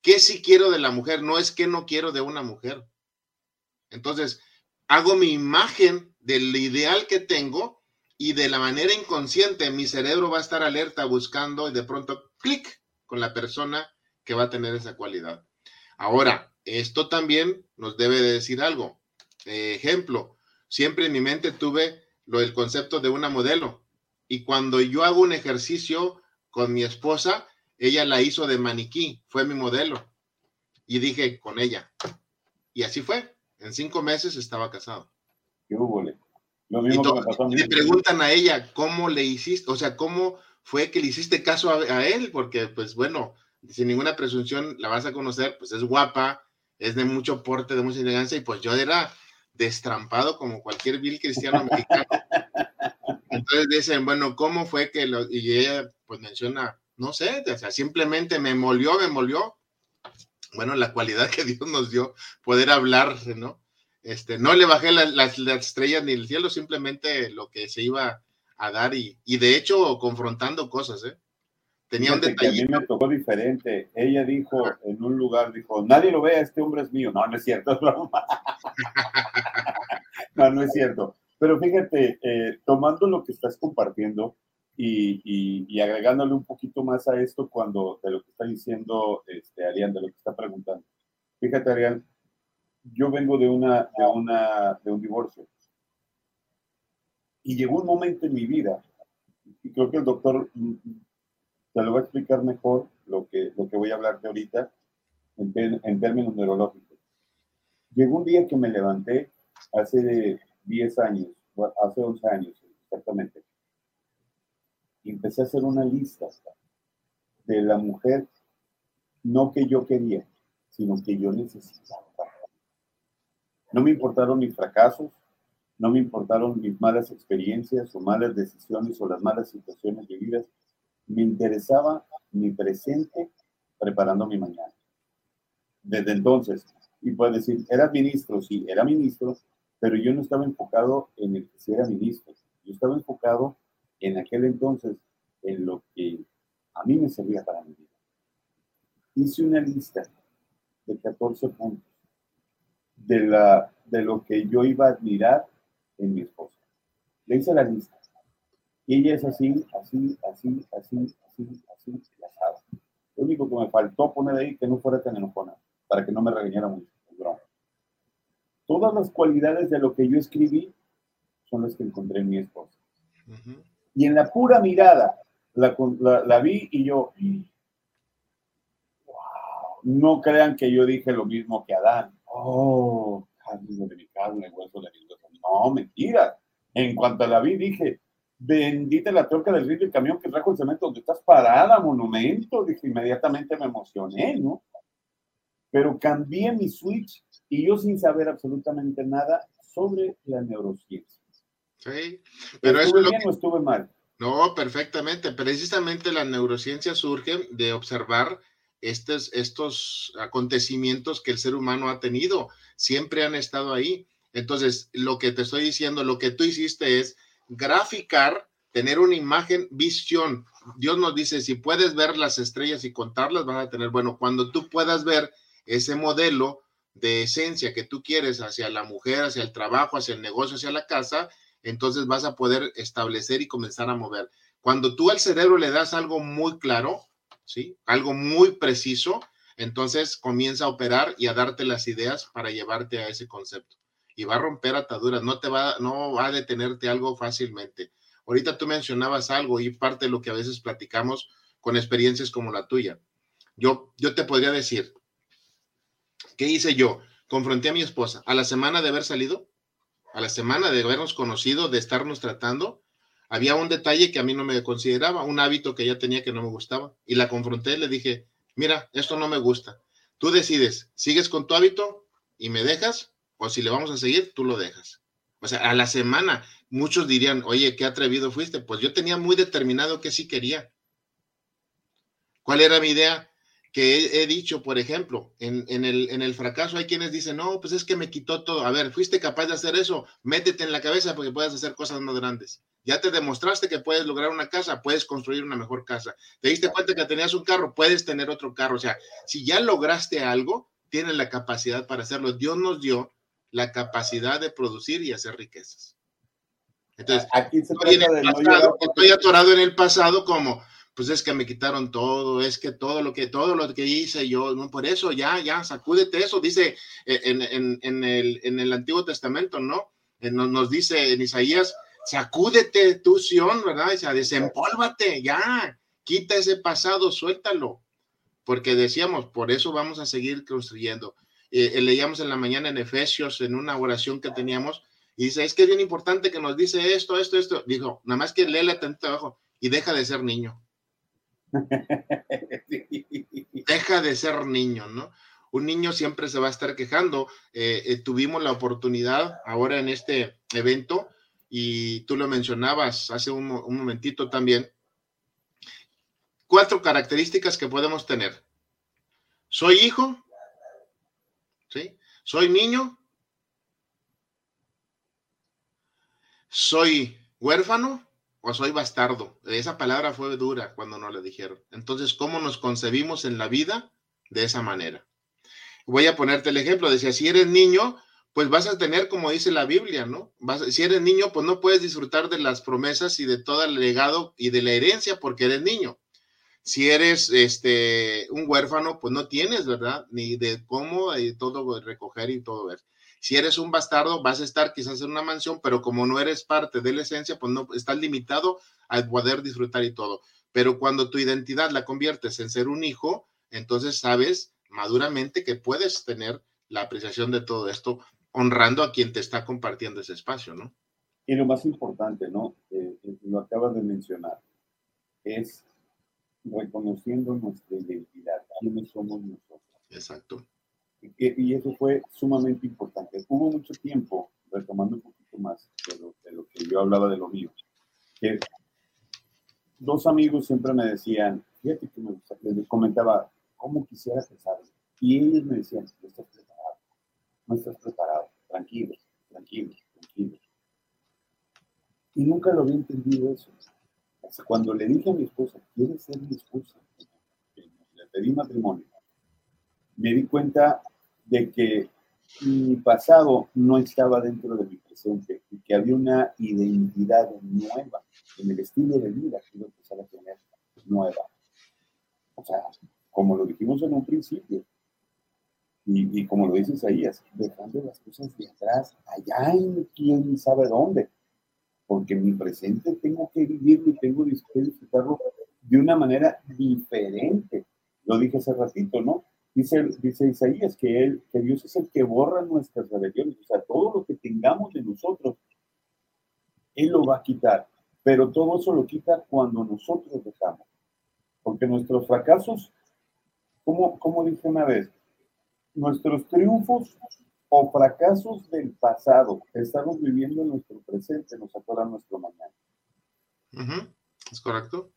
¿Qué sí quiero de la mujer? No es que no quiero de una mujer entonces, hago mi imagen del ideal que tengo y de la manera inconsciente mi cerebro va a estar alerta buscando y de pronto clic con la persona que va a tener esa cualidad. Ahora, esto también nos debe de decir algo. ejemplo, siempre en mi mente tuve lo del concepto de una modelo y cuando yo hago un ejercicio con mi esposa, ella la hizo de maniquí, fue mi modelo y dije con ella. Y así fue. En cinco meses estaba casado. ¿Qué hubo? Lo mismo y, que me pasó a mí. Le preguntan a ella cómo le hiciste, o sea, cómo fue que le hiciste caso a, él, porque pues bueno, sin ninguna presunción la vas a conocer, pues es guapa, es de mucho porte, de mucha elegancia, y pues yo era destrampado como cualquier vil cristiano mexicano. Entonces dicen, bueno, ¿cómo fue que lo, y ella pues menciona, no sé, o sea, simplemente me molió, me molió, bueno, la cualidad que Dios nos dio, poder hablar, ¿no? Este, no le bajé las estrellas ni el cielo, simplemente lo que se iba a dar y, y de hecho confrontando cosas, ¿eh? Tenía un detalle. A mí me tocó diferente. Ella dijo en un lugar, dijo, nadie lo vea, este hombre es mío. No, no es cierto, (laughs) es broma. no, no es cierto. Pero fíjate, eh, tomando lo que estás compartiendo, y, agregándole un poquito más a esto cuando de lo que está diciendo este, Arián, de lo que está preguntando. Fíjate, Arián, yo vengo de, una, de, una, de un divorcio. Y llegó un momento en mi vida, y creo que el doctor te lo va a explicar mejor lo que, lo que voy a hablarte ahorita en, en términos neurológicos. Llegó un día que me levanté hace 10 años, hace 11 años exactamente, y empecé a hacer una lista de la mujer, no que yo quería, sino que yo necesitaba. No me importaron mis fracasos, no me importaron mis malas experiencias o malas decisiones o las malas situaciones vividas. Me interesaba mi presente preparando mi mañana. Desde entonces, y puedes decir, ¿era ministro? Sí, era ministro, pero yo no estaba enfocado en el que si era ministro. Yo estaba enfocado en aquel entonces en lo que a mí me servía para mi vida. Hice una lista de 14 puntos de, la, de lo que yo iba a admirar en mi esposa. Le hice la lista. Y ella es así, así, así, así, así, así, así. Lo único que me faltó poner ahí que no fuera tan enojona, para que no me regañara mucho. Todas las cualidades de lo que yo escribí son las que encontré en mi esposa. Y en la pura mirada, la, la, vi y yo, wow, no crean que yo dije lo mismo que Adán. Oh, carne de mi carne, hueso de mi hueso. No, mentira. En cuanto la vi, dije, bendita la torca del río y el camión que trajo el cemento donde estás parada, monumento. Dije, inmediatamente me emocioné, ¿no? Pero cambié mi switch y yo sin saber absolutamente nada sobre la neurociencia. Sí, pero ¿Estuve eso bien o estuve mal? No, perfectamente. Precisamente la neurociencia surge de observar estos, estos acontecimientos que el ser humano ha tenido. Siempre han estado ahí. Entonces, lo que te estoy diciendo, lo que tú hiciste es graficar, tener una imagen, visión. Dios nos dice, si puedes ver las estrellas y contarlas, vas a tener, bueno, cuando tú puedas ver ese modelo de esencia que tú quieres hacia la mujer, hacia el trabajo, hacia el negocio, hacia la casa, entonces vas a poder establecer y comenzar a mover. Cuando tú al cerebro le das algo muy claro, ¿sí? Algo muy preciso, entonces comienza a operar y a darte las ideas para llevarte a ese concepto. Y va a romper ataduras, no te va, no va a detenerte algo fácilmente. Ahorita tú mencionabas algo y parte de lo que a veces platicamos con experiencias como la tuya. Yo, yo te podría decir, ¿qué hice yo? Confronté a mi esposa a la semana de haber salido, a la semana de habernos conocido, de estarnos tratando, había un detalle que a mí no me consideraba, un hábito que ella tenía que no me gustaba. Y la confronté, le dije, mira, esto no me gusta. Tú decides, ¿sigues con tu hábito y me dejas? O si le vamos a seguir, tú lo dejas. O sea, a la semana, muchos dirían, oye, qué atrevido fuiste. Pues yo tenía muy determinado que sí quería. ¿Cuál era mi idea? que he, dicho, por ejemplo, en, el, en el fracaso hay quienes dicen, no, pues es que me quitó todo. A ver, fuiste capaz de hacer eso, métete en la cabeza porque puedes hacer cosas más grandes. Ya te demostraste que puedes lograr una casa, puedes construir una mejor casa. Te diste cuenta que tenías un carro, puedes tener otro carro. O sea, si ya lograste algo, tienes la capacidad para hacerlo. Dios nos dio la capacidad de producir y hacer riquezas. Entonces, Aquí se estoy, estoy atorado en el pasado como, pues es que me quitaron todo, es que todo lo que, todo lo que hice yo, no, por eso ya, ya, sacúdete eso, dice eh, en, en, en, el, en el Antiguo Testamento, ¿no? Eh, nos, nos, dice en Isaías, sacúdete tu Sion, ¿verdad? O sea, desempólvate, ya, quita ese pasado, suéltalo, porque decíamos, por eso vamos a seguir construyendo. Eh, leíamos en la mañana en Efesios, en una oración que teníamos, y dice, es que es bien importante que nos dice esto, esto, esto. Dijo, nada más que léele atento abajo y deja de ser niño. (laughs) Deja de ser niño, ¿no? Un niño siempre se va a estar quejando. Eh, eh, tuvimos la oportunidad ahora en este evento, y tú lo mencionabas hace un, un momentito también, cuatro características que podemos tener. Soy hijo. Soy niño, soy huérfano o soy bastardo. Esa palabra fue dura cuando nos la dijeron. Entonces, ¿cómo nos concebimos en la vida? De esa manera. Voy a ponerte el ejemplo. Decía, si eres niño, pues vas a tener, como dice la Biblia, ¿no? si eres niño, pues no puedes disfrutar de las promesas y de todo el legado y de la herencia porque eres niño. Si eres este, un huérfano, pues no tienes, ¿verdad? Ni de cómo y todo recoger y todo ver. Si eres un bastardo, vas a estar quizás en una mansión, pero como no eres parte de la esencia, pues no estás limitado a poder disfrutar y todo. Pero cuando tu identidad la conviertes en ser un hijo, entonces sabes maduramente que puedes tener la apreciación de todo esto, honrando a quien te está compartiendo ese espacio, ¿no? Y lo más importante, ¿no? Eh, eh, lo acabas de mencionar, es reconociendo nuestra identidad, quiénes somos nosotros. Exacto. Y, eso fue sumamente importante. Hubo mucho tiempo, retomando un poquito más de lo, de lo que yo hablaba de lo mío, que dos amigos siempre me decían, fíjate que me les comentaba, ¿cómo quisiera casarme? Y ellos me decían, no estás preparado, no estás preparado, tranquilo, tranquilo, tranquilo. Y nunca lo había entendido eso. Cuando le dije a mi esposa, ¿quieres ser mi esposa? Le pedí matrimonio. Me di cuenta de que mi pasado no estaba dentro de mi presente y que había una identidad nueva en el estilo de vida que iba a empezar a tener nueva. O sea, como lo dijimos en un principio, y, como lo dice Isaías, dejando las cosas de atrás, allá en quién sabe dónde, porque mi presente tengo que vivirlo y tengo que disfrutarlo de una manera diferente. Lo dije hace ratito, ¿no? Dice, dice Isaías que, él, que Dios es el que borra nuestras rebeliones, o sea, todo lo que tengamos de nosotros, Él lo va a quitar, pero todo eso lo quita cuando nosotros dejamos, porque nuestros fracasos, como, como dije una vez, nuestros triunfos o fracasos del pasado estamos viviendo en nuestro presente, nos acuerda nuestro mañana. Es correcto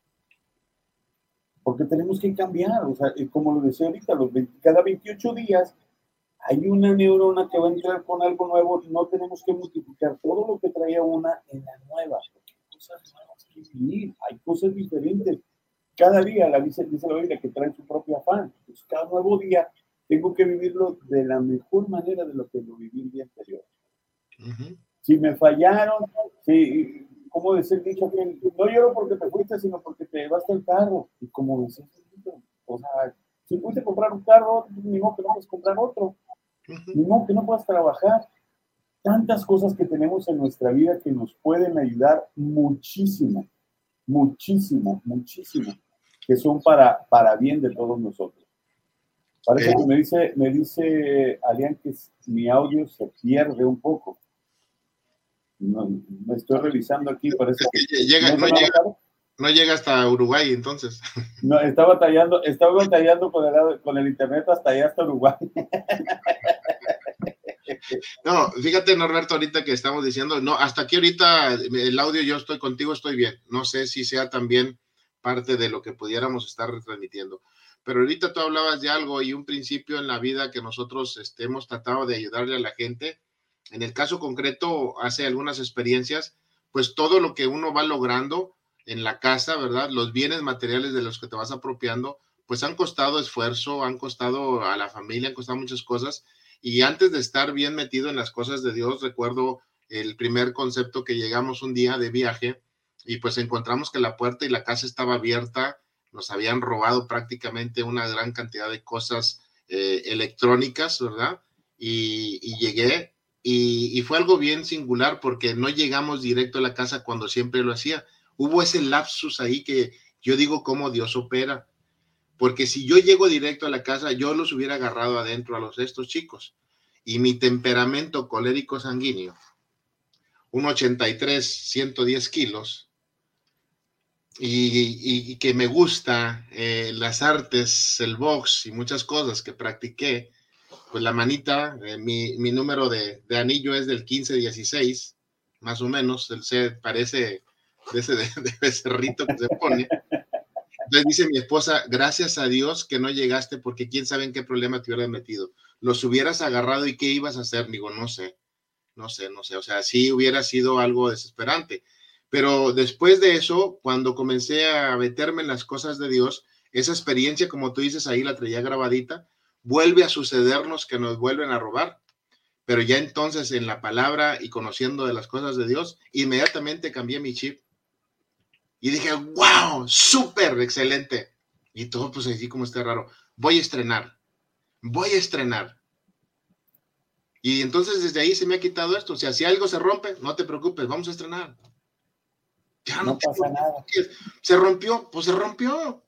porque tenemos que cambiar, o sea, como lo decía ahorita, los cada 28 días hay una neurona que va a entrar con algo nuevo no tenemos que multiplicar todo lo que traía una en la nueva, porque hay cosas nuevas que vivir, hay cosas diferentes. Cada día, la dice, dice la Biblia, que trae su propio afán. Entonces, cada nuevo día tengo que vivirlo de la mejor manera de lo que lo viví el día anterior. Si me fallaron, si como decía el dicho que no lloro porque te fuiste, sino porque te llevaste el carro. Y como decía o sea, si fuiste a comprar un carro, ni modo que no puedes comprar otro. Ni modo que no puedas trabajar. Tantas cosas que tenemos en nuestra vida que nos pueden ayudar muchísimo, muchísimo, muchísimo, que son para, para bien de todos nosotros. Parece que me dice, me dice Alian que mi audio se pierde un poco. No, me estoy revisando aquí, parece que. Llega, no, llega, hasta Uruguay, entonces. (laughs) No, está batallando, está batallando con el, con el internet hasta allá, hasta Uruguay. (laughs) No, fíjate, Norberto, ahorita que estamos diciendo, no, hasta aquí ahorita el audio yo estoy contigo, estoy bien. No sé si sea también parte de lo que pudiéramos estar retransmitiendo. Pero ahorita tú hablabas de algo y un principio en la vida que nosotros este, hemos tratado de ayudarle a la gente en el caso concreto, hace algunas experiencias, pues todo lo que uno va logrando en la casa, ¿verdad? Los bienes materiales de los que te vas apropiando, pues han costado esfuerzo, han costado a la familia, han costado muchas cosas. Y antes de estar bien metido en las cosas de Dios, recuerdo el primer concepto que llegamos un día de viaje y pues encontramos que la puerta y la casa estaba abierta, nos habían robado prácticamente una gran cantidad de cosas eh, electrónicas, ¿verdad? Y, y llegué y, fue algo bien singular porque no llegamos directo a la casa cuando siempre lo hacía. Hubo ese lapsus ahí que yo digo cómo Dios opera. Porque si yo llego directo a la casa, yo los hubiera agarrado adentro a los estos chicos. Y mi temperamento colérico sanguíneo, un 83, 110 kilos, y, que me gusta eh, las artes, el box y muchas cosas que practiqué, pues la manita, eh, mi, número de, anillo es del 15-16, más o menos, el se parece de ese, (laughs) de, ese rito que se pone. Entonces dice mi esposa, gracias a Dios que no llegaste porque quién sabe en qué problema te hubieras metido. Los hubieras agarrado y qué ibas a hacer. Digo, no sé, no sé, no sé. O sea, sí hubiera sido algo desesperante. Pero después de eso, cuando comencé a meterme en las cosas de Dios, esa experiencia, como tú dices, ahí la traía grabadita, vuelve a sucedernos que nos vuelven a robar. Pero ya entonces en la palabra y conociendo de las cosas de Dios, inmediatamente cambié mi chip. Y dije, wow, súper excelente. Y todo pues así como está raro. Voy a estrenar. Voy a estrenar. Y entonces desde ahí se me ha quitado esto. O sea, si algo se rompe, no te preocupes, vamos a estrenar. Ya no, pasa nada. Se rompió, pues se rompió.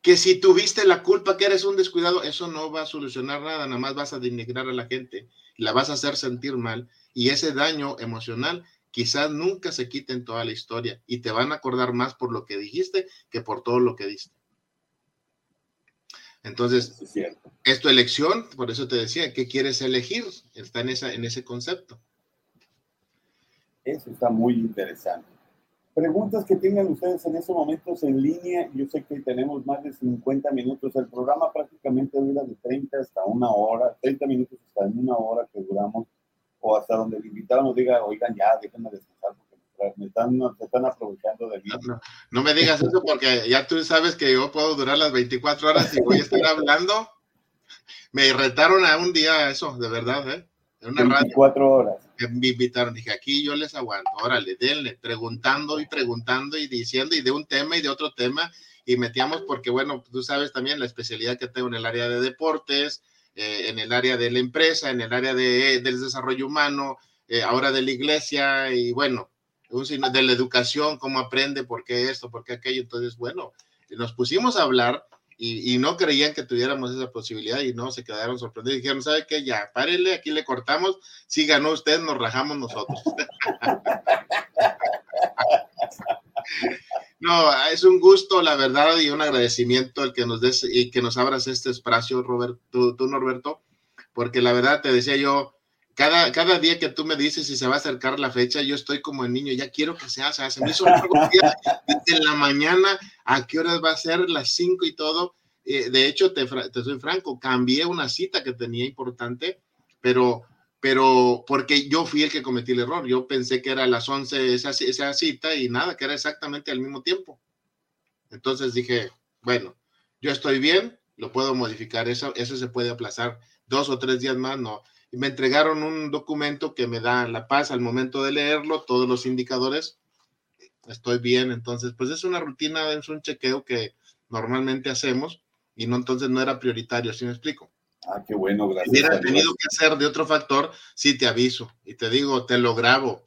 Que si tuviste la culpa que eres un descuidado, eso no va a solucionar nada, nada más vas a denigrar a la gente, la vas a hacer sentir mal y ese daño emocional quizás nunca se quite en toda la historia y te van a acordar más por lo que dijiste que por todo lo que diste. Entonces, es, tu elección, por eso te decía, ¿qué quieres elegir? Está en, esa, en ese concepto. Eso está muy interesante. Preguntas que tengan ustedes en estos momentos en línea. Yo sé que tenemos más de 50 minutos. El programa prácticamente dura de 30 hasta una hora, 30 minutos hasta una hora que duramos, o hasta donde el invitado nos diga, oigan, ya, déjenme descansar me están, están aprovechando de mí. No, me digas eso porque ya tú sabes que yo puedo durar las 24 horas y voy a estar hablando. Me retaron a un día eso, de verdad, ¿eh? En una 24 horas. Me invitaron, dije, aquí yo les aguanto, órale, denle, preguntando y preguntando y diciendo y de un tema y de otro tema y metíamos porque, bueno, tú sabes también la especialidad que tengo en el área de deportes, eh, en el área de la empresa, en el área de, del desarrollo humano, eh, ahora de la iglesia y bueno, de la educación, cómo aprende, por qué esto, por qué aquello. Entonces, bueno, nos pusimos a hablar y, no creían que tuviéramos esa posibilidad y no, se quedaron sorprendidos. Dijeron, ¿sabe qué? Ya, párele, aquí le cortamos. Si ganó usted, nos rajamos nosotros. (laughs) no, es un gusto, la verdad, y un agradecimiento el que nos des y que nos abras este espacio, Roberto, tú Norberto, porque la verdad te decía yo, cada, cada día que tú me dices si se va a acercar la fecha, yo estoy como el niño, ya quiero que sea, o sea, se me hizo un día en la mañana, a qué horas va a ser, las 5 y todo. Eh, de hecho, te, te, soy franco, cambié una cita que tenía importante, pero, pero porque yo fui el que cometí el error. Yo pensé que era a las 11 esa, esa cita y nada, que era exactamente al mismo tiempo. Entonces dije, bueno, yo estoy bien, lo puedo modificar, eso, eso se puede aplazar dos o tres días más, no me entregaron un documento que me da la paz al momento de leerlo, todos los indicadores, estoy bien, entonces pues es una rutina, es un chequeo que normalmente hacemos y no entonces no era prioritario, ¿sí me explico? Ah, qué bueno, gracias. Si hubiera tenido que hacer de otro factor, sí te aviso y te digo, te lo grabo.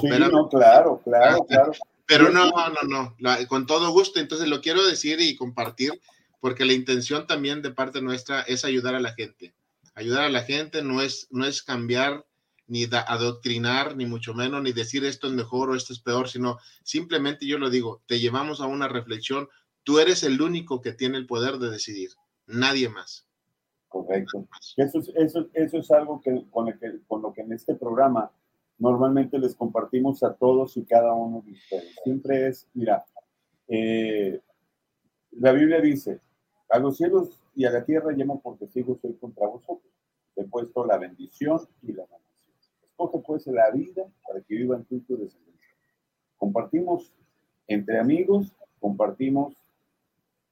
sí, no, claro, claro, ah, claro. Pero no, no, no, con todo gusto. Entonces lo quiero decir y compartir porque la intención también de parte nuestra es ayudar a la gente ayudar a la gente no es, no es cambiar ni adoctrinar, ni mucho menos, ni decir esto es mejor o esto es peor, sino simplemente yo lo digo, te llevamos a una reflexión, tú eres el único que tiene el poder de decidir, nadie más. Correcto. Eso es, eso, eso es algo que con, que con lo que en este programa normalmente les compartimos a todos y cada uno de ustedes. Siempre es, mira, eh, la Biblia dice, a los cielos y a la tierra llamo por testigo soy contra vosotros. He puesto la bendición y la maldición. Escoge pues la vida para que vivan tú tu descendencia. Compartimos entre amigos, compartimos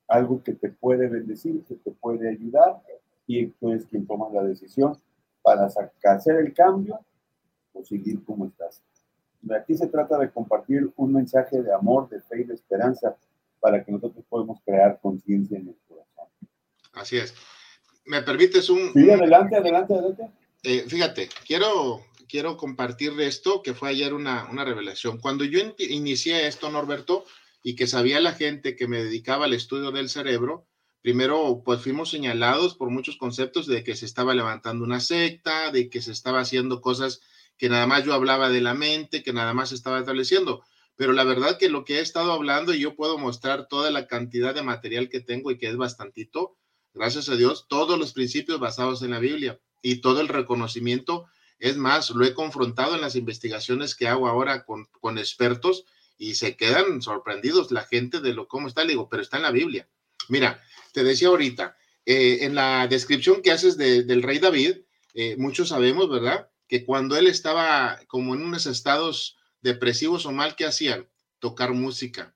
algo que te puede bendecir, que te puede ayudar, y tú eres quien toma la decisión para hacer el cambio o seguir como estás. Aquí se trata de compartir un mensaje de amor, de fe y de esperanza para que nosotros podamos crear conciencia en corazón. Así es. ¿Me permites un... Sí, adelante, adelante, adelante. Eh, fíjate, quiero, quiero compartir esto, que fue ayer una, una revelación. Cuando yo inicié esto, Norberto, y que sabía la gente que me dedicaba al estudio del cerebro, primero pues fuimos señalados por muchos conceptos de que se estaba levantando una secta, de que se estaba haciendo cosas que nada más yo hablaba de la mente, que nada más estaba estableciendo. Pero la verdad que lo que he estado hablando y yo puedo mostrar toda la cantidad de material que tengo y que es bastantito, gracias a Dios, todos los principios basados en la Biblia y todo el reconocimiento. Es más, lo he confrontado en las investigaciones que hago ahora con, con expertos y se quedan sorprendidos la gente de lo cómo está. Le digo, pero está en la Biblia. Mira, te decía ahorita, eh, en la descripción que haces del rey David, eh, muchos sabemos, ¿verdad? Que cuando él estaba como en unos estados depresivos o mal, ¿qué hacían? Tocar música.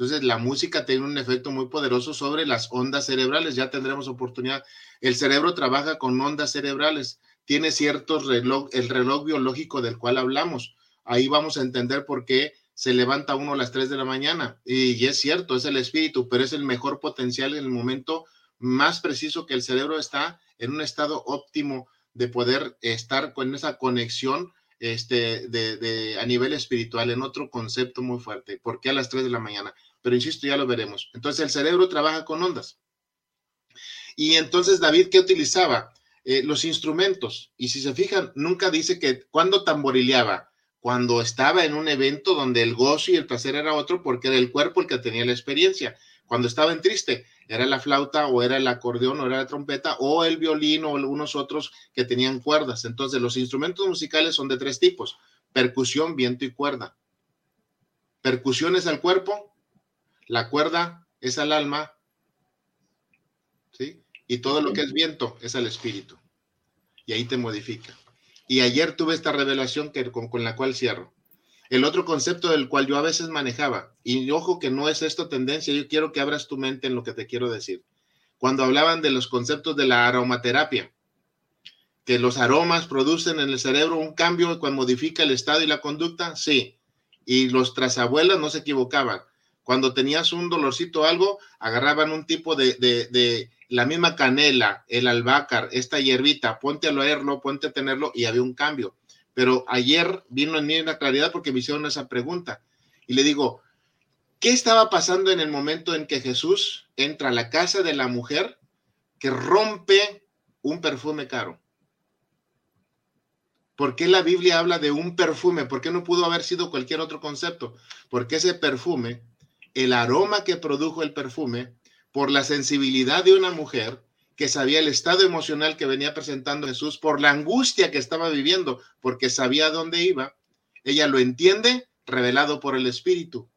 Entonces, la música tiene un efecto muy poderoso sobre las ondas cerebrales. Ya tendremos oportunidad. El cerebro trabaja con ondas cerebrales. Tiene ciertos reloj, el reloj biológico del cual hablamos. Ahí vamos a entender por qué se levanta uno a las 3 de la mañana. Y, es cierto, es el espíritu, pero es el mejor potencial en el momento más preciso que el cerebro está en un estado óptimo de poder estar con esa conexión este, de, a nivel espiritual en otro concepto muy fuerte. ¿Por qué a las 3 de la mañana? Pero insisto, ya lo veremos. Entonces el cerebro trabaja con ondas. Y entonces David, ¿qué utilizaba? Eh, los instrumentos. Y si se fijan, nunca dice que cuando tamborileaba, cuando estaba en un evento donde el gozo y el placer era otro, porque era el cuerpo el que tenía la experiencia. Cuando estaba en triste, era la flauta o era el acordeón o era la trompeta o el violín o algunos otros que tenían cuerdas. Entonces los instrumentos musicales son de tres tipos, percusión, viento y cuerda. Percusión es al cuerpo, la cuerda es al alma, ¿sí? Y todo lo que es viento es al espíritu. Y ahí te modifica. Y ayer tuve esta revelación que, con la cual cierro. El otro concepto del cual yo a veces manejaba, y ojo que no es esto tendencia, yo quiero que abras tu mente en lo que te quiero decir. Cuando hablaban de los conceptos de la aromaterapia, que los aromas producen en el cerebro un cambio cuando modifica el estado y la conducta, sí. Y los trasabuelas no se equivocaban. Cuando tenías un dolorcito o algo, agarraban un tipo de, de, la misma canela, el albácar, esta hierbita, ponte a leerlo, ponte a tenerlo y había un cambio. Pero ayer vino en mí una claridad porque me hicieron esa pregunta. Y le digo, ¿qué estaba pasando en el momento en que Jesús entra a la casa de la mujer que rompe un perfume caro? ¿Por qué la Biblia habla de un perfume? ¿Por qué no pudo haber sido cualquier otro concepto? Porque ese perfume, el aroma que produjo el perfume, por la sensibilidad de una mujer, que sabía el estado emocional que venía presentando Jesús por la angustia que estaba viviendo, porque sabía dónde iba. Ella lo entiende revelado por el Espíritu.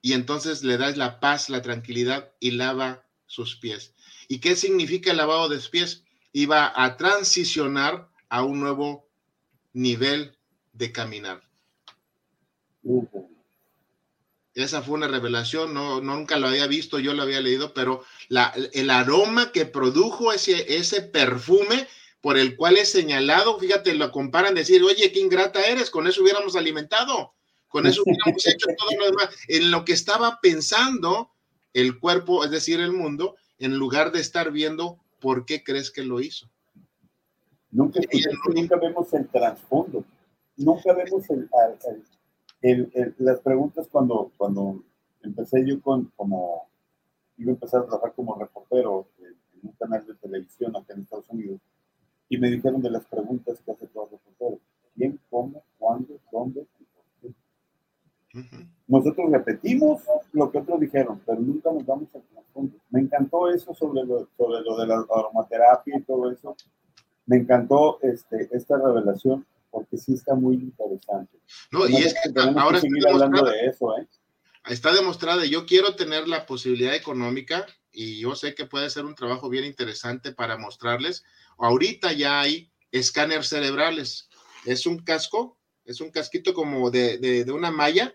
Y entonces le da la paz, la tranquilidad y lava sus pies. ¿Y qué significa el lavado de pies? Iba a transicionar a un nuevo nivel de caminar. Esa fue una revelación, no, nunca lo había visto, yo lo había leído, pero la, el aroma que produjo ese, ese perfume por el cual es señalado, fíjate, lo comparan, decir, oye, qué ingrata eres, con eso hubiéramos alimentado, con eso hubiéramos hecho todo lo demás. En lo que estaba pensando el cuerpo, es decir, el mundo, en lugar de estar viendo por qué crees que lo hizo. Nunca, nunca vemos el trasfondo, nunca vemos el, las preguntas cuando, cuando empecé yo con, como, iba a empezar a trabajar como reportero en, un canal de televisión acá en Estados Unidos, y me dijeron de las preguntas que hace todo reportero. ¿Quién, cómo, cuándo, dónde y por qué? Nosotros repetimos lo que otros dijeron, pero nunca nos damos al trasfondo. Me encantó eso sobre lo, sobre lo de la aromaterapia y todo eso. Me encantó este, esta revelación porque sí está muy interesante. No, y es que ahora está hablando de eso, ¿eh? Está demostrado, yo quiero tener la posibilidad económica y yo sé que puede ser un trabajo bien interesante para mostrarles. Ahorita ya hay escáneres cerebrales. Es un casco, es un casquito como de, de, de una malla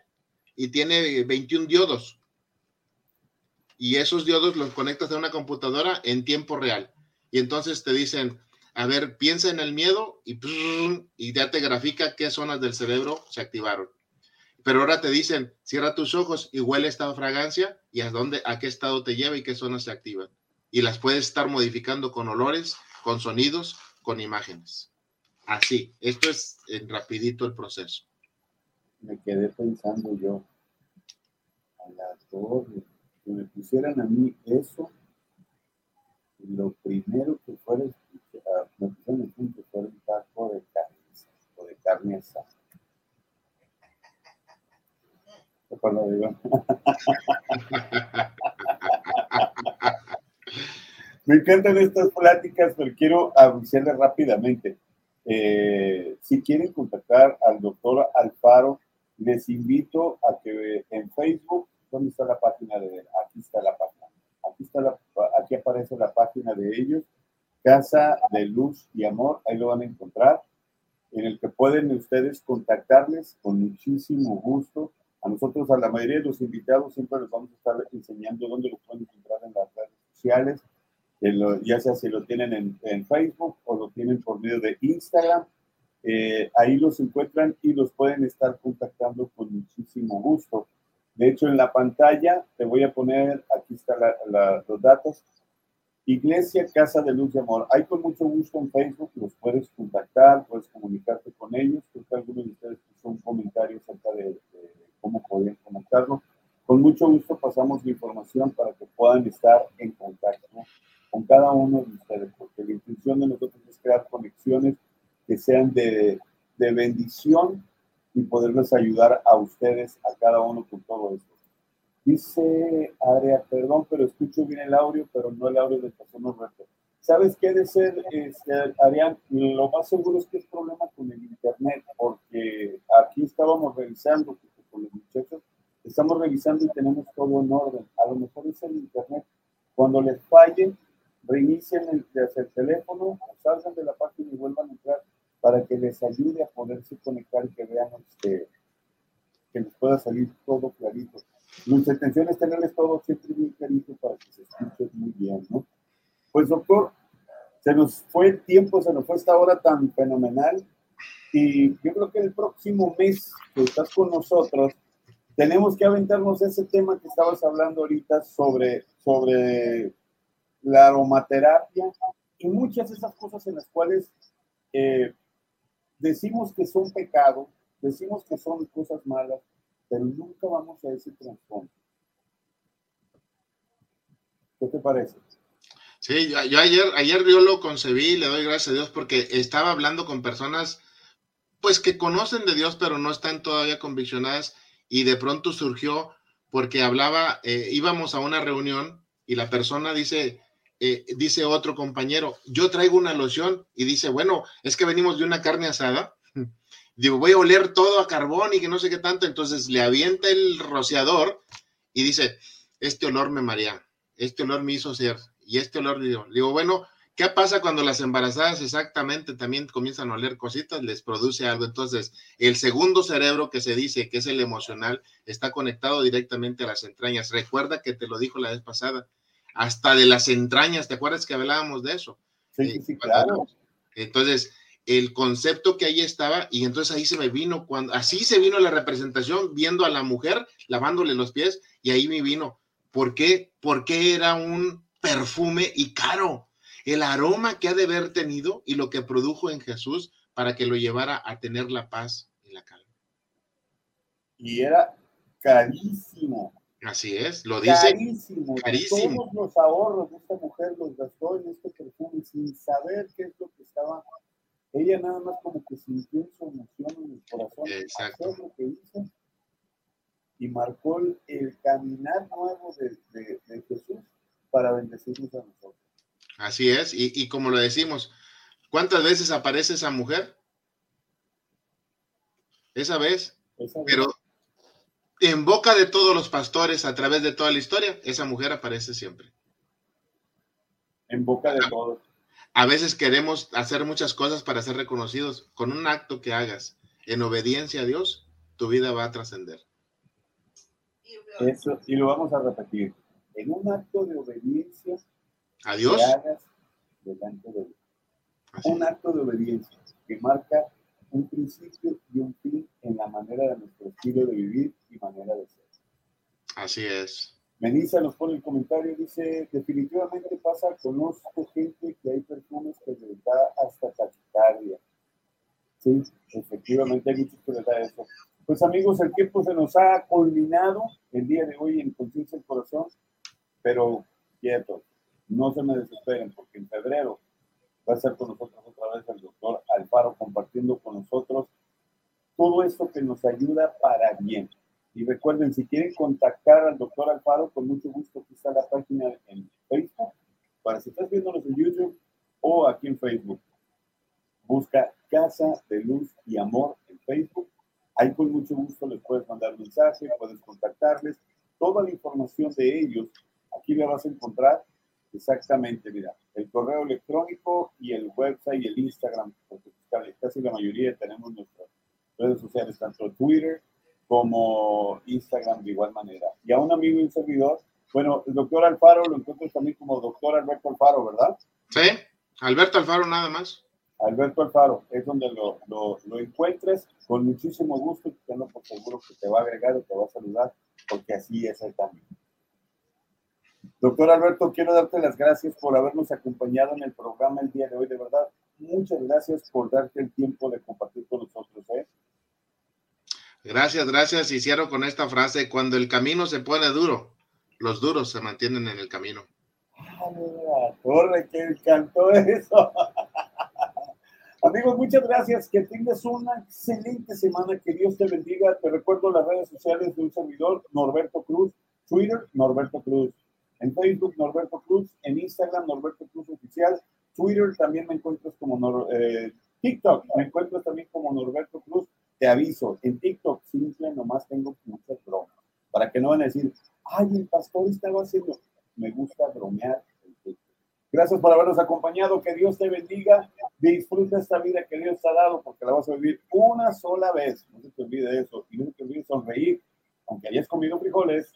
y tiene 21 diodos. Y esos diodos los conectas a una computadora en tiempo real. Y entonces te dicen, a ver, piensa en el miedo y, y ya te grafica qué zonas del cerebro se activaron. Pero ahora te dicen, cierra tus ojos y huele esta fragancia y a dónde, a qué estado te lleva y qué zonas se activan. Y las puedes estar modificando con olores, con sonidos, con imágenes. Así, esto es en rapidito el proceso. Me quedé pensando yo, a la torre, que me pusieran a mí eso, lo primero que fuera me en que fue un taco de carne o de carne asada. Me encantan estas pláticas, pero quiero avisarles rápidamente. Eh, si quieren contactar al doctor Alfaro, les invito a que en Facebook, ¿dónde está la página de él? Aquí está la página. Aquí, está la, aquí aparece la página de ellos Casa de Luz y Amor, ahí lo van a encontrar, en el que pueden ustedes contactarles con muchísimo gusto. A nosotros, a la mayoría de los invitados, siempre les vamos a estar enseñando dónde lo pueden encontrar en las redes sociales, ya sea si lo tienen en, Facebook o lo tienen por medio de Instagram. Eh, ahí los encuentran y los pueden estar contactando con muchísimo gusto. De hecho, en la pantalla te voy a poner, aquí están los datos, Iglesia Casa de Luz y Amor. Hay con mucho gusto en Facebook, los puedes contactar, puedes comunicarte con ellos. Creo que algunos de ustedes puso un comentario acerca de, cómo podrían conectarlo. Con mucho gusto pasamos la información para que puedan estar en contacto con cada uno de ustedes, porque la intención de nosotros es crear conexiones que sean de, de bendición y poderles ayudar a ustedes, a cada uno con todo esto. Dice Aria, perdón, pero escucho bien el audio, pero no el audio de personas reto. ¿Sabes qué de ser, este, Arián? Lo más seguro es que es problema con el internet, porque aquí estábamos revisando con los muchachos, estamos revisando y tenemos todo en orden. A lo mejor es el internet. Cuando les falle, reinicien el, el teléfono, salgan de la página y vuelvan a entrar para que les ayude a poderse conectar y que vean este, que les pueda salir todo clarito. Nuestra intención es tenerles todo siempre muy clarito para que se escuchen muy bien, ¿no? Pues doctor, se nos fue el tiempo, se nos fue esta hora tan fenomenal y yo creo que el próximo mes que estás con nosotros, tenemos que aventarnos ese tema que estabas hablando ahorita sobre, sobre la aromaterapia y muchas de esas cosas en las cuales eh, decimos que son pecados, decimos que son cosas malas, pero nunca vamos a ese trasfondo. ¿Qué te parece? Sí, yo, ayer, ayer yo lo concebí, le doy gracias a Dios porque estaba hablando con personas pues que conocen de Dios, pero no están todavía conviccionadas y de pronto surgió porque hablaba, eh, íbamos a una reunión y la persona dice, eh, dice otro compañero, yo traigo una loción y dice, bueno, es que venimos de una carne asada (laughs) digo, voy a oler todo a carbón y que no sé qué tanto, entonces le avienta el rociador y dice, este olor me marea, este olor me hizo ser, y este olor, digo, digo, bueno, ¿qué pasa cuando las embarazadas exactamente también comienzan a oler cositas? Les produce algo, entonces el segundo cerebro que se dice que es el emocional está conectado directamente a las entrañas. Recuerda que te lo dijo la vez pasada, hasta de las entrañas, ¿te acuerdas que hablábamos de eso? Sí, sí, claro. Entonces, el concepto que ahí estaba y entonces ahí se me vino cuando así se vino la representación viendo a la mujer lavándole los pies y ahí me vino ¿por qué? Porque era un perfume y caro el aroma que ha de haber tenido y lo que produjo en Jesús para que lo llevara a tener la paz y la calma y era carísimo Así es, lo dice. Carísimo. carísimo. Todos los ahorros de esta mujer los gastó en este perfume sin saber qué es lo que estaba ella nada más como que sintió su emoción en el corazón, Exacto. lo que hizo y marcó el, caminar nuevo de, Jesús para bendecirnos a nosotros. Así es, y, como lo decimos, ¿cuántas veces aparece esa mujer? Esa vez, pero en boca de todos los pastores a través de toda la historia, esa mujer aparece siempre. En boca de todos a veces queremos hacer muchas cosas para ser reconocidos. Con un acto que hagas en obediencia a Dios, tu vida va a trascender. Eso, y lo vamos a repetir. En un acto de obediencia a Dios, que hagas delante de Dios. Un acto de obediencia que marca un principio y un fin en la manera de nuestro estilo de vivir y manera de ser. Así es. Melissa nos pone el comentario, dice, definitivamente pasa, conozco gente que hay perfumes que les da hasta taquicardia. Sí, efectivamente hay muchos que les da eso. Pues amigos, el tiempo se nos ha culminado el día de hoy en Conciencia del Corazón, pero quieto, no se me desesperen porque en febrero va a estar con nosotros otra vez el doctor Alfaro compartiendo con nosotros todo esto que nos ayuda para bien. Y recuerden, si quieren contactar al doctor Alfaro, con mucho gusto, aquí está la página en Facebook, para si estás viéndonos en YouTube o aquí en Facebook. Busca Casa de Luz y Amor en Facebook. Ahí con mucho gusto les puedes mandar mensaje, puedes contactarles. Toda la información de ellos, aquí la vas a encontrar exactamente, mira, el correo electrónico y el website y el Instagram, porque casi la mayoría tenemos nuestras redes sociales, tanto Twitter, como Instagram de igual manera. Y a un amigo y un servidor, bueno, el doctor Alfaro lo encuentro también como doctor Alberto Alfaro, ¿verdad? Sí, Alberto Alfaro nada más. Alberto Alfaro, es donde lo, lo, encuentres con muchísimo gusto, tengo por seguro que te va a agregar y te va a saludar, porque así es el también. Doctor Alberto, quiero darte las gracias por habernos acompañado en el programa el día de hoy. De verdad, muchas gracias por darte el tiempo de compartir con nosotros. ¿eh? Gracias, gracias. Y con esta frase, cuando el camino se pone duro, los duros se mantienen en el camino. Torre, que encantó eso. (laughs) Amigos, muchas gracias. Que tengas una excelente semana. Que Dios te bendiga. Te recuerdo las redes sociales de un servidor, Norberto Cruz. Twitter, Norberto Cruz. En Facebook, Norberto Cruz. En Instagram, Norberto Cruz Oficial. Twitter también me encuentras como eh, TikTok, me encuentras también como Norberto Cruz. Te aviso, en TikTok simple nomás tengo muchas bromas. Para que no van a decir, ay, el pastor estaba haciendo. Me gusta bromear. Gracias por habernos acompañado. Que Dios te bendiga. Disfruta esta vida que Dios te ha dado porque la vas a vivir una sola vez. No se te olvide eso. Y no se te olvide sonreír. Aunque hayas comido frijoles,